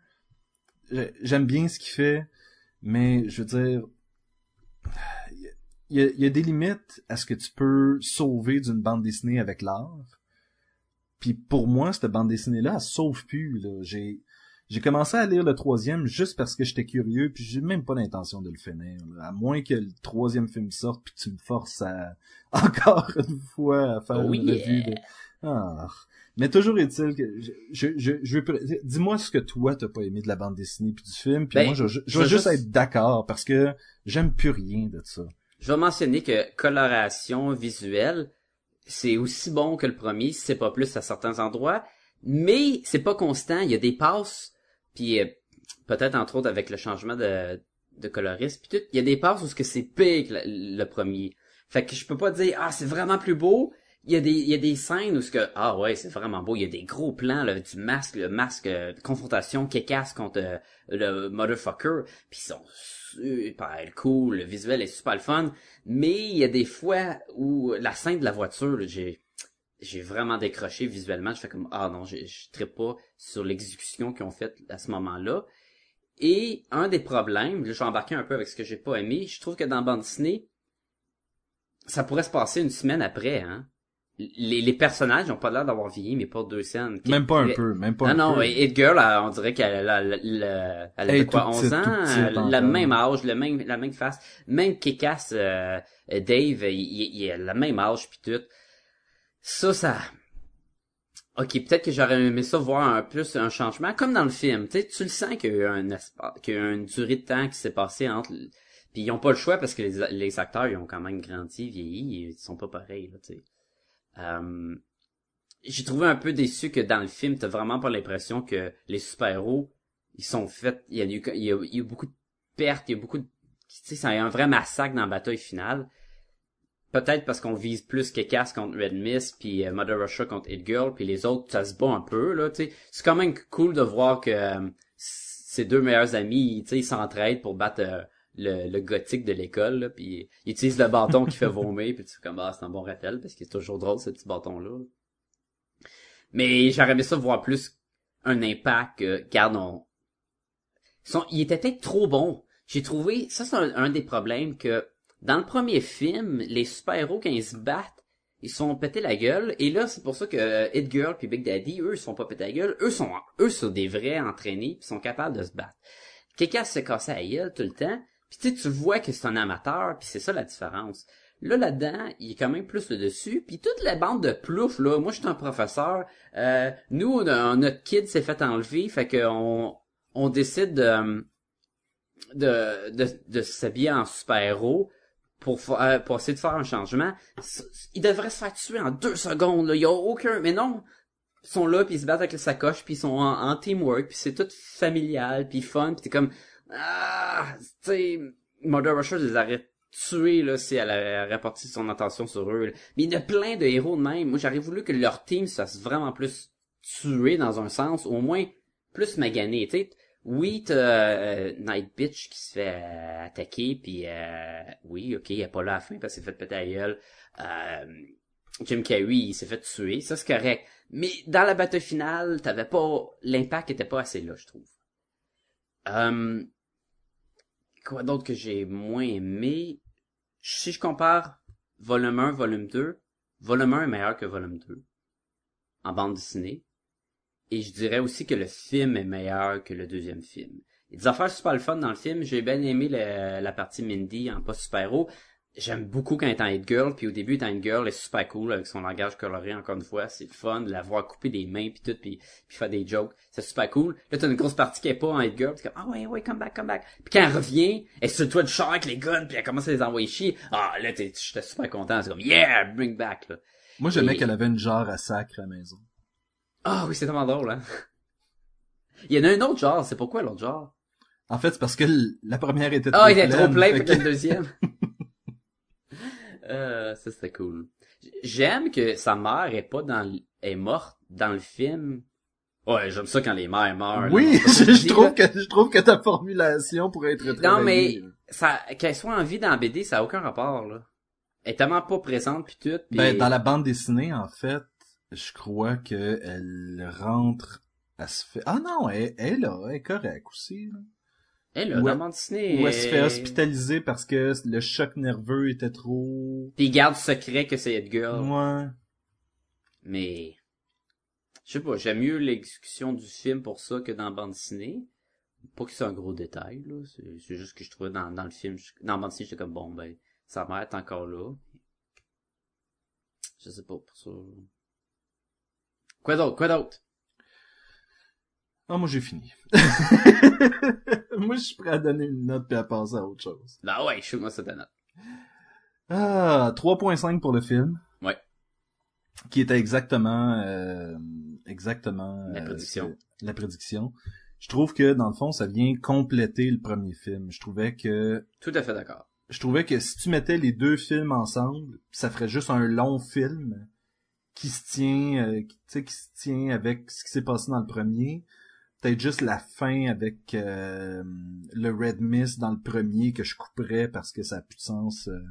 j'ai- j'aime bien ce qu'il fait, mais je veux dire, il y, il y a des limites à ce que tu peux sauver d'une bande dessinée avec l'art. Puis pour moi, cette bande dessinée-là, elle sauve plus. Là. J'ai, j'ai commencé à lire le troisième juste parce que j'étais curieux, puis j'ai même pas l'intention de le finir. là. À moins que le troisième film sorte, puis tu me forces à encore une fois à faire Oh une revue yeah. de... Ah. Mais toujours est-il que je, je, je, dis-moi ce que toi t'as pas aimé de la bande dessinée puis du film, puis Ben, moi je, je, je je vais veux juste juste- être d'accord parce que j'aime plus rien de ça. Je vais mentionner que coloration visuelle, c'est aussi bon que le premier, c'est pas plus à certains endroits, mais c'est pas constant. Il y a des passes, puis euh, peut-être entre autres avec le changement de, de coloriste, puis tout, il y a des passes où ce que c'est pire le, premier. Fait que je peux pas dire ah c'est vraiment plus beau. Il y a des il y a des scènes où ce que ah ouais c'est vraiment beau. Il y a des gros plans là, du masque, le masque euh, confrontation qui casse contre euh, le motherfucker, puis ils sont super cool, le visuel est super le fun. Mais il y a des fois où la scène de la voiture, j'ai vraiment décroché visuellement. Je fais comme ah non, je je trippe pas sur l'exécution qu'ils ont faite à ce moment-là. Et un des problèmes, je vais embarquer un peu avec ce que j'ai pas aimé. Je trouve que dans bande dessinée, ça pourrait se passer une semaine après. Hein. Les, les personnages n'ont pas l'air d'avoir vieilli, mais pas deux scènes. Même pas un Les- peu, même pas un non, non, peu. et It Girl, elle, on dirait qu'elle a, elle, elle, elle avait est quoi, toute 11 petite, ans, petite le même âge, le même, la même face, même Kikas, euh, euh, Dave, il, il, il a le même âge pis tout. Ça, ça... Ok, peut-être que j'aurais aimé ça voir un plus un changement, comme dans le film. Tu sais, tu le sens qu'il y a eu un espace, qu'il y a eu une durée de temps qui s'est passée entre... Puis ils ont pas le choix parce que les, les acteurs, ils ont quand même grandi, vieilli, ils sont pas pareils, là, tu sais. Euh, j'ai trouvé un peu déçu que dans le film, t'as vraiment pas l'impression que les super-héros, ils sont faits, il y a eu, il y a, il beaucoup de pertes, il y a beaucoup de, tu sais, c'est un vrai massacre dans la bataille finale. Peut-être parce qu'on vise plus que Cass contre Red Mist, puis euh, Mother Russia contre Hit Girl, puis les autres, ça se bat un peu, là, tu. C'est quand même cool de voir que euh, ces deux meilleurs amis, tu sais, ils s'entraident pour battre le, le gothique de l'école, là, puis ils utilisent le bâton qui fait vomir, puis tu fais comme, ah, c'est un bon rappel, parce que c'est toujours drôle, ce petit bâton-là. Mais j'aurais aimé ça voir plus un impact, euh, garde, on... Il était peut-être trop bon. J'ai trouvé, ça c'est un, un des problèmes que, dans le premier film, les super-héros, quand ils se battent, ils sont pété la gueule, et là, c'est pour ça que euh, Hit Girl puis Big Daddy, eux, ils sont pas pété la gueule, eux sont, eux sont des vrais entraînés, puis sont capables de se battre. Quelqu'un se cassait la gueule tout le temps, puis tu vois que c'est un amateur, puis c'est ça la différence. Là, là-dedans, il est quand même plus le dessus. Puis toute la bande de plouf, là, moi, je suis un professeur. euh, nous, on notre kid s'est fait enlever, fait qu'on on décide de, de, de, de s'habiller en super-héros pour, euh, pour essayer de faire un changement. Il devrait se faire tuer en deux secondes, là. Il y a aucun... Mais non! Ils sont là, puis ils se battent avec la sacoche, puis ils sont en, en teamwork, puis c'est tout familial, puis fun, puis t'es comme... Ah! Tu sais... Mother Russia les aurait tués, là, si elle avait porté son attention sur eux. Mais il y a plein de héros de même. Moi, j'aurais voulu que leur team se vraiment plus tuer dans un sens, au moins plus magané, tu sais. Oui, t'as euh, Night Bitch qui se fait euh, attaquer, puis euh, oui, ok, il est pas là à la fin parce qu'il s'est fait péter la gueule. Euh, Jim Carrey, il s'est fait tuer, ça c'est correct. Mais dans la bataille finale, t'avais pas... L'impact était pas assez là, je trouve. Euh, quoi d'autre que j'ai moins aimé? Si je compare volume 1, volume 2, volume 1 est meilleur que volume 2. En bande dessinée. Et je dirais aussi que le film est meilleur que le deuxième film. Il y a des affaires super le fun dans le film. J'ai bien aimé la partie Mindy en pas super-héros. J'aime beaucoup quand elle est en Hit Girl, puis au début, elle est en Hit Girl, elle est super cool avec son langage coloré, encore une fois. C'est fun de la voir couper des mains, puis tout, puis, puis faire des jokes. C'est super cool. Là, t'as une grosse partie qui est pas en Hit Girl, t'es comme, ah ouais, ouais, come back, come back. Puis quand elle revient, elle le toit de char avec les guns, puis elle commence à les envoyer chier. Ah, là, t'es- j'étais super content. C'est comme, yeah, bring back, là. Moi, j'aimais Et- qu'elle avait une jarre à sacre à la maison. Ah oui, c'est tellement drôle, hein. Il y en a un autre genre, c'est pourquoi l'autre genre? En fait, c'est parce que la première était Ah, il était trop plein, fait que le deuxième. euh, ça c'était cool. J'aime que sa mère est pas dans l- est morte dans le film. Ouais, j'aime ça quand les mères meurent. Oui, je, trouve là. que je trouve que ta formulation pourrait être très Non, mais ça, qu'elle soit en vie dans la BD, ça a aucun rapport, là. Elle est tellement pas présente puis tout. Puis... Ben, dans la bande dessinée, en fait, je crois que elle rentre, elle se fait... Ah non, elle, elle, elle est correcte aussi, là. Elle, là, Ouais. dans dessinée. Ou elle se fait euh, hospitaliser parce que le choc nerveux était trop... Puis il garde secret que c'est Edgar. Ouais. Mais, je sais pas, j'aime mieux l'exécution du film pour ça que dans bande dessinée. Pas que c'est un gros détail, là. C'est juste que je trouvais dans, dans le film, je- dans bande dessinée, j'étais comme, bon, ben, sa mère est encore là. Je sais pas, pour ça. Quoi d'autre, quoi d'autre? Ah, moi, j'ai fini. moi, je suis prêt à donner une note puis à passer à autre chose. Bah ouais, shoot-moi cette note. Ah, 3.5 pour le film. Ouais. Qui était exactement, euh, exactement... La euh, prédiction. la prédiction. Je trouve que, dans le fond, ça vient compléter le premier film. Je trouvais que, Tout à fait d'accord. je trouvais que si tu mettais les deux films ensemble, ça ferait juste un long film qui se tient, euh, qui, tu sais, qui se tient avec ce qui s'est passé dans le premier. Peut-être juste la fin avec euh, le Red Mist dans le premier que je couperais parce que ça a plus de sens euh,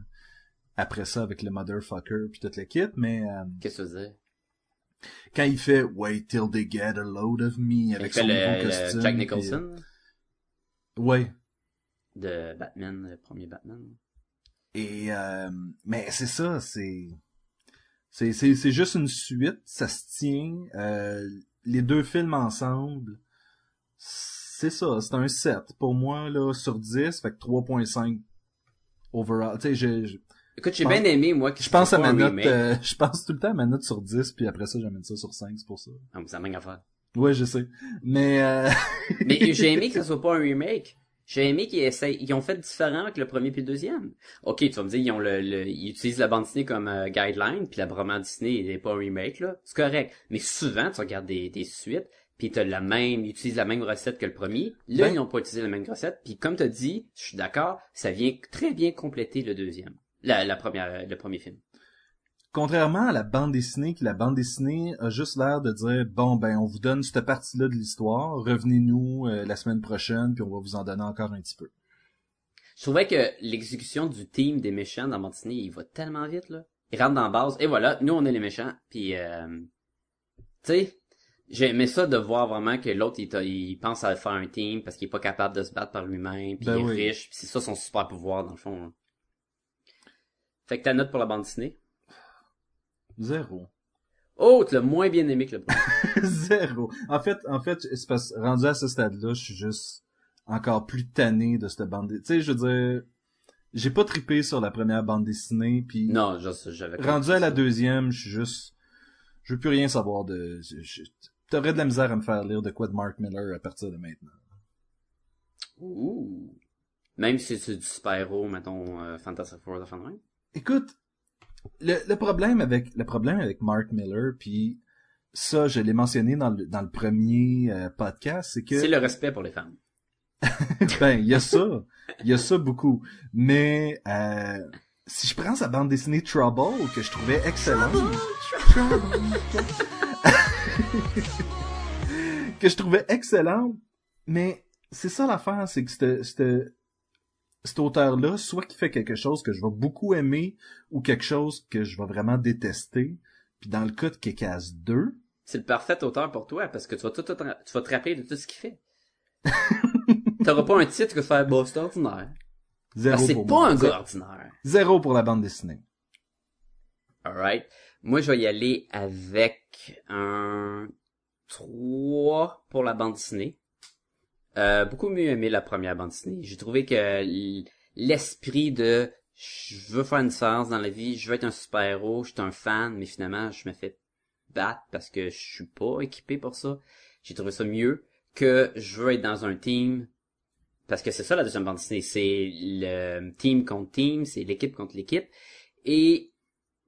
après ça avec le motherfucker puis toute l'équipe. Mais euh, Qu'est-ce que dire? quand il fait Wait till they get a load of me avec son le, nouveau costume. Jack Nicholson Ouais. de Batman, le premier Batman. Et mais c'est ça, c'est c'est c'est c'est juste une suite, ça se tient. les deux films ensemble, c'est ça, c'est un 7 pour moi là sur 10, fait que 3.5 overall. Tu sais, Écoute, j'ai bien aimé, moi, que je pense à ma note, euh, je pense tout le temps à ma note sur 10, puis après ça j'amène ça sur 5, c'est pour ça. Ah, mais c'est la même affaire. Ouais, je sais. Mais euh, Mais j'ai aimé que ce soit pas un remake. J'ai aimé qu'ils essayent, ils ont fait différent avec le premier puis le deuxième. Ok, tu vas me dire, ils ont le, le- ils utilisent la bande dessinée comme euh, guideline, puis la bande dessinée n'est pas un remake là, c'est correct. Mais souvent, tu regardes des, des suites, puis t'as la même, ils utilisent la même recette que le premier. Là, Ben- ils n'ont pas utilisé la même recette, puis comme t'as dit, je suis d'accord, ça vient très bien compléter le deuxième, la, la première, le premier film. contrairement à la bande dessinée, qui la bande dessinée a juste l'air de dire bon ben on vous donne cette partie-là de l'histoire, revenez-nous euh, la semaine prochaine, puis on va vous en donner encore un petit peu. Je trouvais que l'exécution du team des méchants dans Montigny, il va tellement vite, là. Ils rentrent dans la base, et voilà, nous, on est les méchants, puis euh, tu sais, j'ai aimé ça de voir vraiment que l'autre, il, il pense à faire un team parce qu'il est pas capable de se battre par lui-même, puis Ben il est oui. riche, puis c'est ça son super pouvoir, dans le fond. là. Fait que ta note pour la bande dessinée? Zéro. Oh, tu l'as moins bien aimé que le premier. Zéro. En fait, en fait, c'est parce que rendu à ce stade-là, je suis juste encore plus tanné de cette bande dessinée. Tu sais, je veux dire, j'ai pas trippé sur la première bande dessinée, puis non, j'avais rendu à la deuxième, je suis juste, je veux plus rien savoir de. je- je- T'aurais de la misère à me faire lire de quoi de Mark Miller à partir de maintenant. Ouh. Même si c'est du super-héros, mettons, euh, Fantastic Four de fin de même. Écoute, le, le problème avec le problème avec Mark Miller, puis ça, je l'ai mentionné dans le dans le premier euh, podcast, c'est que C'est le respect pour les femmes. ben il y a ça, il y a ça beaucoup. Mais euh, si je prends sa bande dessinée Trouble que je trouvais excellente, que je trouvais excellente, mais c'est ça l'affaire, c'est que cette- cet auteur-là, soit qu'il fait quelque chose que je vais beaucoup aimer, ou quelque chose que je vais vraiment détester. Puis dans le cas de Kekas 2, C'est le parfait auteur pour toi, parce que tu vas tout, tout- tu vas te rappeler de tout ce qu'il fait. T'auras pas un titre que faire, bah, c'est ordinaire. zéro que c'est pas moi. un gars ordinaire. Zéro pour la bande dessinée. Alright. Moi, je vais y aller avec un 3 pour la bande dessinée. Euh, beaucoup mieux aimé la première bande dessinée. J'ai trouvé que l'esprit de je veux faire une différence dans la vie, je veux être un super-héros, je suis un fan, mais finalement, je me fais battre parce que je suis pas équipé pour ça. J'ai trouvé ça mieux que je veux être dans un team parce que c'est ça la deuxième bande dessinée, c'est le team contre team, c'est l'équipe contre l'équipe et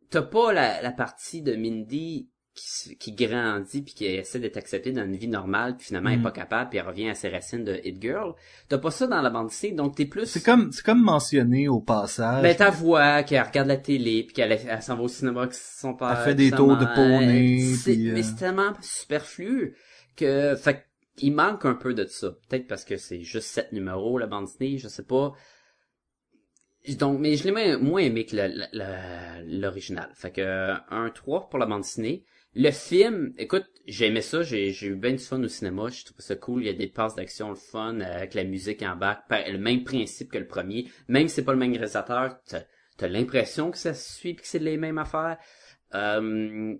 t'as pas la, la partie de Mindy qui, qui grandit puis qui essaie d'être acceptée dans une vie normale puis finalement elle est Mhm. pas capable puis elle revient à ses racines de Hit Girl. T'as pas ça dans la bande dessinée donc t'es plus C'est comme, c'est comme mentionné au passage. ben ta voix qu'elle regarde la télé puis qu'elle elle s'en va au cinéma avec son père. Elle fait des tours de poney, puis, euh, Mais c'est tellement superflu que fait il manque un peu de ça. Peut-être parce que c'est juste sept numéros la bande dessinée, je sais pas. Donc, mais je l'ai moins- aimé que l'original. Fait que euh, un 3 pour la bande dessinée. Le film, écoute, j'ai aimé ça, j'ai eu bien du fun au cinéma, je trouve ça cool, il y a des passes d'action le fun euh, avec la musique en bac, Pa- le même principe que le premier, même si c'est pas le même réalisateur, t'as l'impression que ça suit pis que c'est les mêmes affaires. Euh,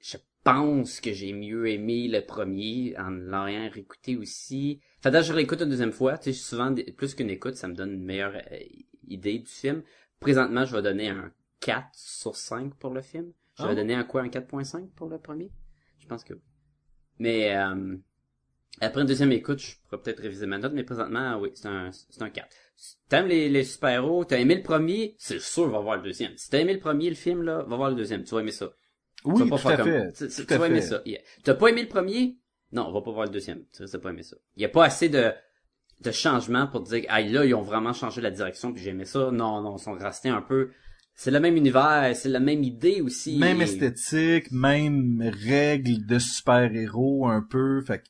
je pense que j'ai mieux aimé le premier en l'ayant réécouté aussi. Fait que je réécoute une deuxième fois, tu sais, souvent plus qu'une écoute, ça me donne une meilleure euh, idée du film. Présentement, je vais donner un 4 sur 5 pour le film. Je vais Ah. donner un quoi, un 4.5 pour le premier? Je pense que oui. Mais euh, après une deuxième écoute, je pourrais peut-être réviser ma note, mais présentement, oui, c'est un, c'est un 4. Si t'aimes les, les super-héros, t'as aimé le premier, c'est sûr, va voir le deuxième. Si t'as aimé le premier, le film, là, va voir le deuxième, tu vas aimer ça. Oui, tu vas tout pas faire à comme- fait. Tu, vas aimer ça. Yeah. T'as pas aimé le premier? Non, on va pas voir le deuxième. Tu risques pas aimer ça. Il y a pas assez de, de changements pour dire, ah là, ils ont vraiment changé la direction puis j'ai aimé ça. Non, non, ils sont restés un peu, c'est le même univers, c'est la même idée aussi. Même Et- esthétique, même règles de super-héros un peu. Fait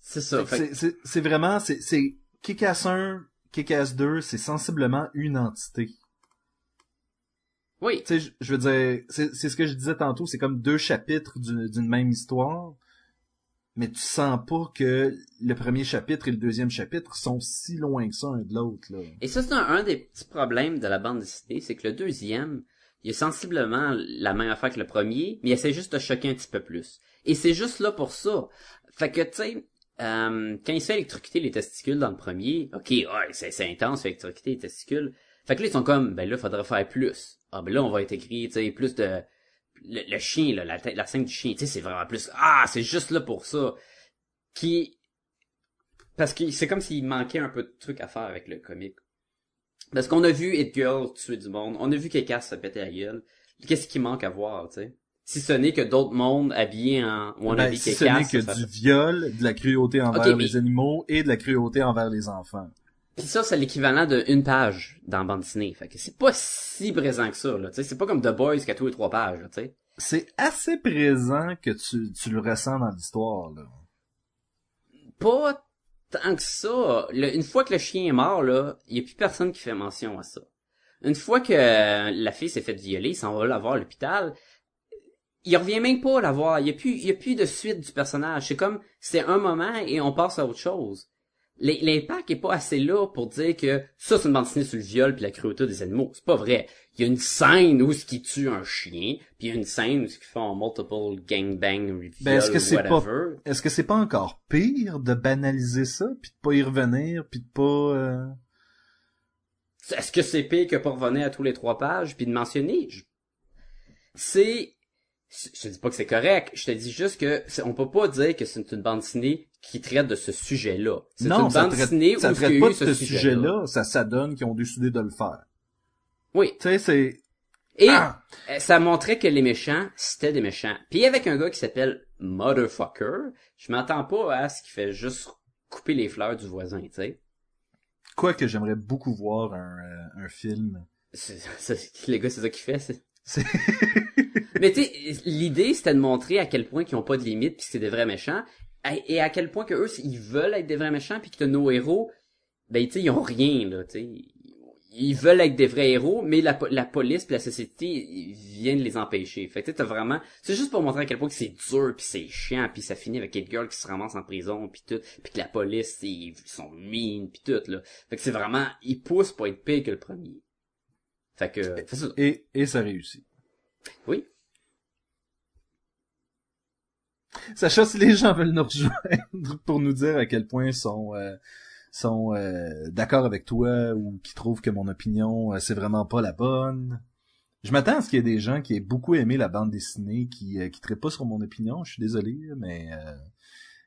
C'est ça. Fait c'est vraiment, c'est c'est Kick-Ass 1, Kick-Ass 2, c'est sensiblement une entité. oui. Tu sais, je- je veux dire, c'est c'est ce que je disais tantôt, c'est comme deux chapitres d'une d'une même histoire, mais tu sens pas que le premier chapitre et le deuxième chapitre sont si loin que ça un de l'autre, là. Et ça, c'est un, un des petits problèmes de la bande dessinée, c'est que le deuxième, il est sensiblement la même affaire que le premier, mais il essaie juste de choquer un petit peu plus. Et c'est juste là pour ça. Fait que, tu sais, euh, quand il se fait électrocuter les testicules dans le premier, ok, ouais, c'est c'est intense, électrocuter les testicules. Fait que là, ils sont comme, ben là, faudrait faire plus. Ah, ben là, on va intégrer, tu sais, plus de... Le, le chien, là, la, tête- la scène du chien, tu sais, c'est vraiment plus... Ah, c'est juste là pour ça. Qui... Parce que c'est comme s'il manquait un peu de trucs à faire avec le comique. Parce qu'on a vu Hit Girl tuer du monde, on a vu quelqu'un se péter la gueule. Qu'est-ce qui manque à voir, tu sais? Si ce n'est que d'autres mondes habillés en wannabe Ben, si ce n'est que ça du viol, de la cruauté envers mais- les animaux et de la cruauté envers les enfants. Puis ça, c'est l'équivalent d'une page dans bande dessinée. Fait que c'est pas si présent que ça, là. Tu sais, c'est pas comme The Boys qui a tous les trois pages, là, tu sais. C'est assez présent que tu, tu le ressens dans l'histoire, là. Pas tant que ça. Le- une fois que le chien est mort, là, il y a plus personne qui fait mention à ça. Une fois que la fille s'est faite violer, il s'en va la voir à l'hôpital. Il revient même pas la voir. Il y a plus, il y a plus de suite du personnage. C'est comme, c'est un moment et on passe à autre chose. L'impact est pas assez là pour dire que ça c'est une bande dessinée sur le viol puis la cruauté des animaux. C'est pas vrai. Il y a une scène où ce qui tue un chien, puis il y a une scène où ce qui font multiple gangbang reveal Ben, est-ce que c'est pas-. Est-ce que c'est pas encore pire de banaliser ça, puis de pas y revenir, puis de pas... euh, Est-ce que c'est pire que pour revenir à tous les trois pages puis de mentionner? Je- C'est, je te dis pas que c'est correct, je te dis juste que on peut pas dire que c'est une bande dessinée qui traite de ce sujet-là. C'est une ça bande traite, dessinée ça où traite eu pas de ce sujet-là. sujet-là, ça s'adonne qu'ils ont décidé de le faire. Oui. Tu sais, c'est... Et Ah! euh, ça montrait que les méchants, c'était des méchants. Puis avec un gars qui s'appelle Motherfucker, je m'attends pas à ce qu'il fait juste couper les fleurs du voisin, tu sais. Quoique j'aimerais beaucoup voir un, euh, un film. C'est- c'est- Les gars, c'est ça qu'il fait, c'est... Mais tu sais, l'idée, c'était de montrer à quel point qu'ils ont pas de limite puis que c'est des vrais méchants. Et à quel point que eux, ils veulent être des vrais méchants puis que nos héros, ben tu sais, ils ont rien, là, tu sais. Ils veulent être des vrais héros, mais la, la police puis la société ils viennent les empêcher. Fait que t'as vraiment... C'est juste pour montrer à quel point que c'est dur puis c'est chiant puis ça finit avec une girl qui se ramasse en prison puis tout puis que la police, ils sont mean puis tout, là. Fait que c'est vraiment... Ils poussent pour être pire que le premier. Fait que... ça. Et, et ça réussit. Oui. Sacha, si les gens veulent nous rejoindre pour nous dire à quel point ils sont, euh, sont euh, d'accord avec toi ou qui trouvent que mon opinion, euh, c'est vraiment pas la bonne. Je m'attends à ce qu'il y ait des gens qui aient beaucoup aimé la bande dessinée qui qui traient pas sur mon opinion. Je suis désolé, mais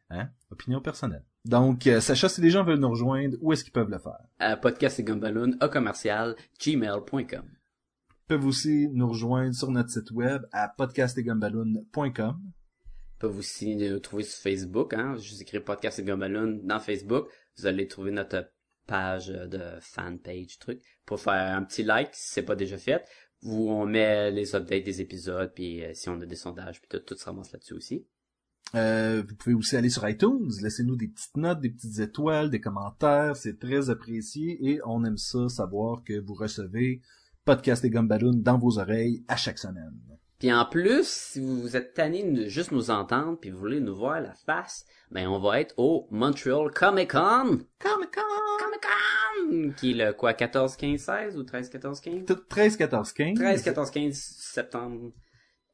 hein, opinion personnelle. Donc, Sacha, si les gens veulent nous rejoindre, où est-ce qu'ils peuvent le faire? à podcast et gumballoon à commercial gmail.com. Ils peuvent aussi nous rejoindre sur notre site web à podcastetgumballoon.com. Peuvent aussi nous trouver sur Facebook, hein. Juste écrire podcast et gumballoon dans Facebook. Vous allez trouver notre page de fanpage truc pour faire un petit like si c'est pas déjà fait. Où on met les updates des épisodes puis euh, si on a des sondages puis tout, tout se ramasse là-dessus aussi. Euh, vous pouvez aussi aller sur iTunes, laissez-nous des petites notes, des petites étoiles, des commentaires, c'est très apprécié et on aime ça, savoir que vous recevez Podcast et Gumballoon dans vos oreilles à chaque semaine. Puis en plus, si vous êtes tanné de juste nous entendre puis vous voulez nous voir la face, ben on va être au Montreal Comic Con. Comic Con! Comic Con! Qui est le quoi, 14, 15, 16 ou 13, 14, 15? 13, 14, 15. 13, 14, 15 septembre.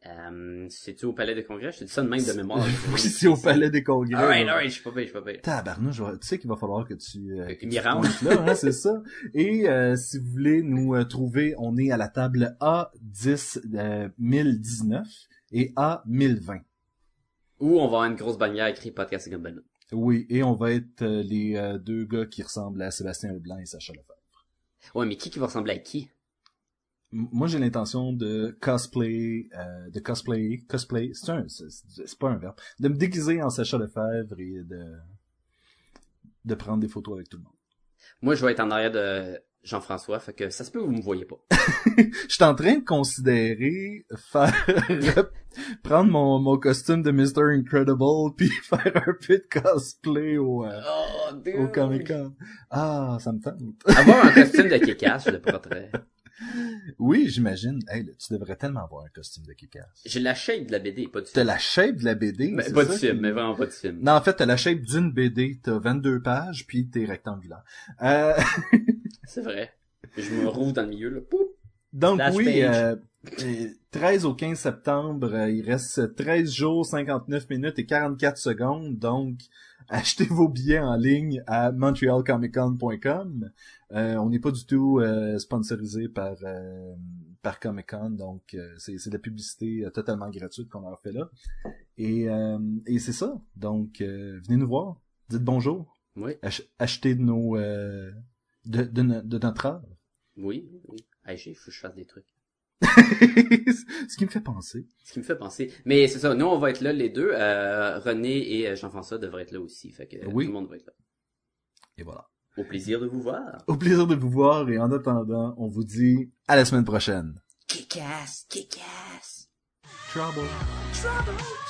Euh, c'est-tu au Palais des Congrès? Je te dis ça de même de mémoire. oui, c'est au Palais des Congrès. Alright, alright, je suis pas payé, je suis pas payé. Tabarnouche, tu sais qu'il va falloir que tu... Euh, que rendes. là, hein, c'est ça. Et euh, si vous voulez nous euh, trouver, on est à la table A10 euh, 1019 et A1020. Où on va avoir une grosse bannière écrite Podcast et. Oui, et on va être les deux gars qui ressemblent à Sébastien Leblanc et Sacha Lefebvre. Ouais, mais qui qui va ressembler à qui? Moi, j'ai l'intention de cosplay, euh, de cosplay, cosplay, c'est un, c'est pas un verbe, de me déguiser en Sacha Lefebvre et de, de prendre des photos avec tout le monde. Moi, je vais être en arrière de Jean-François, fait que ça se peut que vous me voyez pas. Je suis en train de considérer faire, prendre mon, mon costume de Mr. Incredible puis faire un peu de cosplay au, euh, Oh, au Comic Con. Ah, ça me tente. Avoir un costume de Kikas, je le porterais. Oui, j'imagine. Hey, tu devrais tellement avoir un costume de kick-ass. J'ai la shape de la BD, pas du T'as film. la shape de la BD. Mais c'est pas de ça film, qui- mais vraiment pas de film. Non, en fait, t'as la shape d'une BD, t'as 22 pages, puis t'es rectangulaire. Euh, C'est vrai. Je me roule dans le milieu, là. Donc oui, euh, euh, 13 au 15 septembre, euh, il reste 13 jours, 59 minutes et 44 secondes, donc achetez vos billets en ligne à montrealcomiccon.com. Euh, on n'est pas du tout euh, sponsorisé par euh, par Comic Con, donc euh, c'est c'est de la publicité euh, totalement gratuite qu'on leur fait là. Et, euh, et c'est ça. Donc euh, venez nous voir, dites bonjour, Oui, Ach- achetez de nos euh, de, de, no- de notre art. oui, oui. Hey, j'ai, faut que je fasse des trucs. Ce qui me fait penser. Ce qui me fait penser. Mais c'est ça, nous, on va être là, les deux. Euh, René et euh, Jean-François devraient être là aussi. Fait que euh, Oui. tout le monde va être là. Et voilà. Au plaisir de vous voir. Au plaisir de vous voir et en attendant, on vous dit à la semaine prochaine. Kick-ass. Trouble. Trouble, trouble.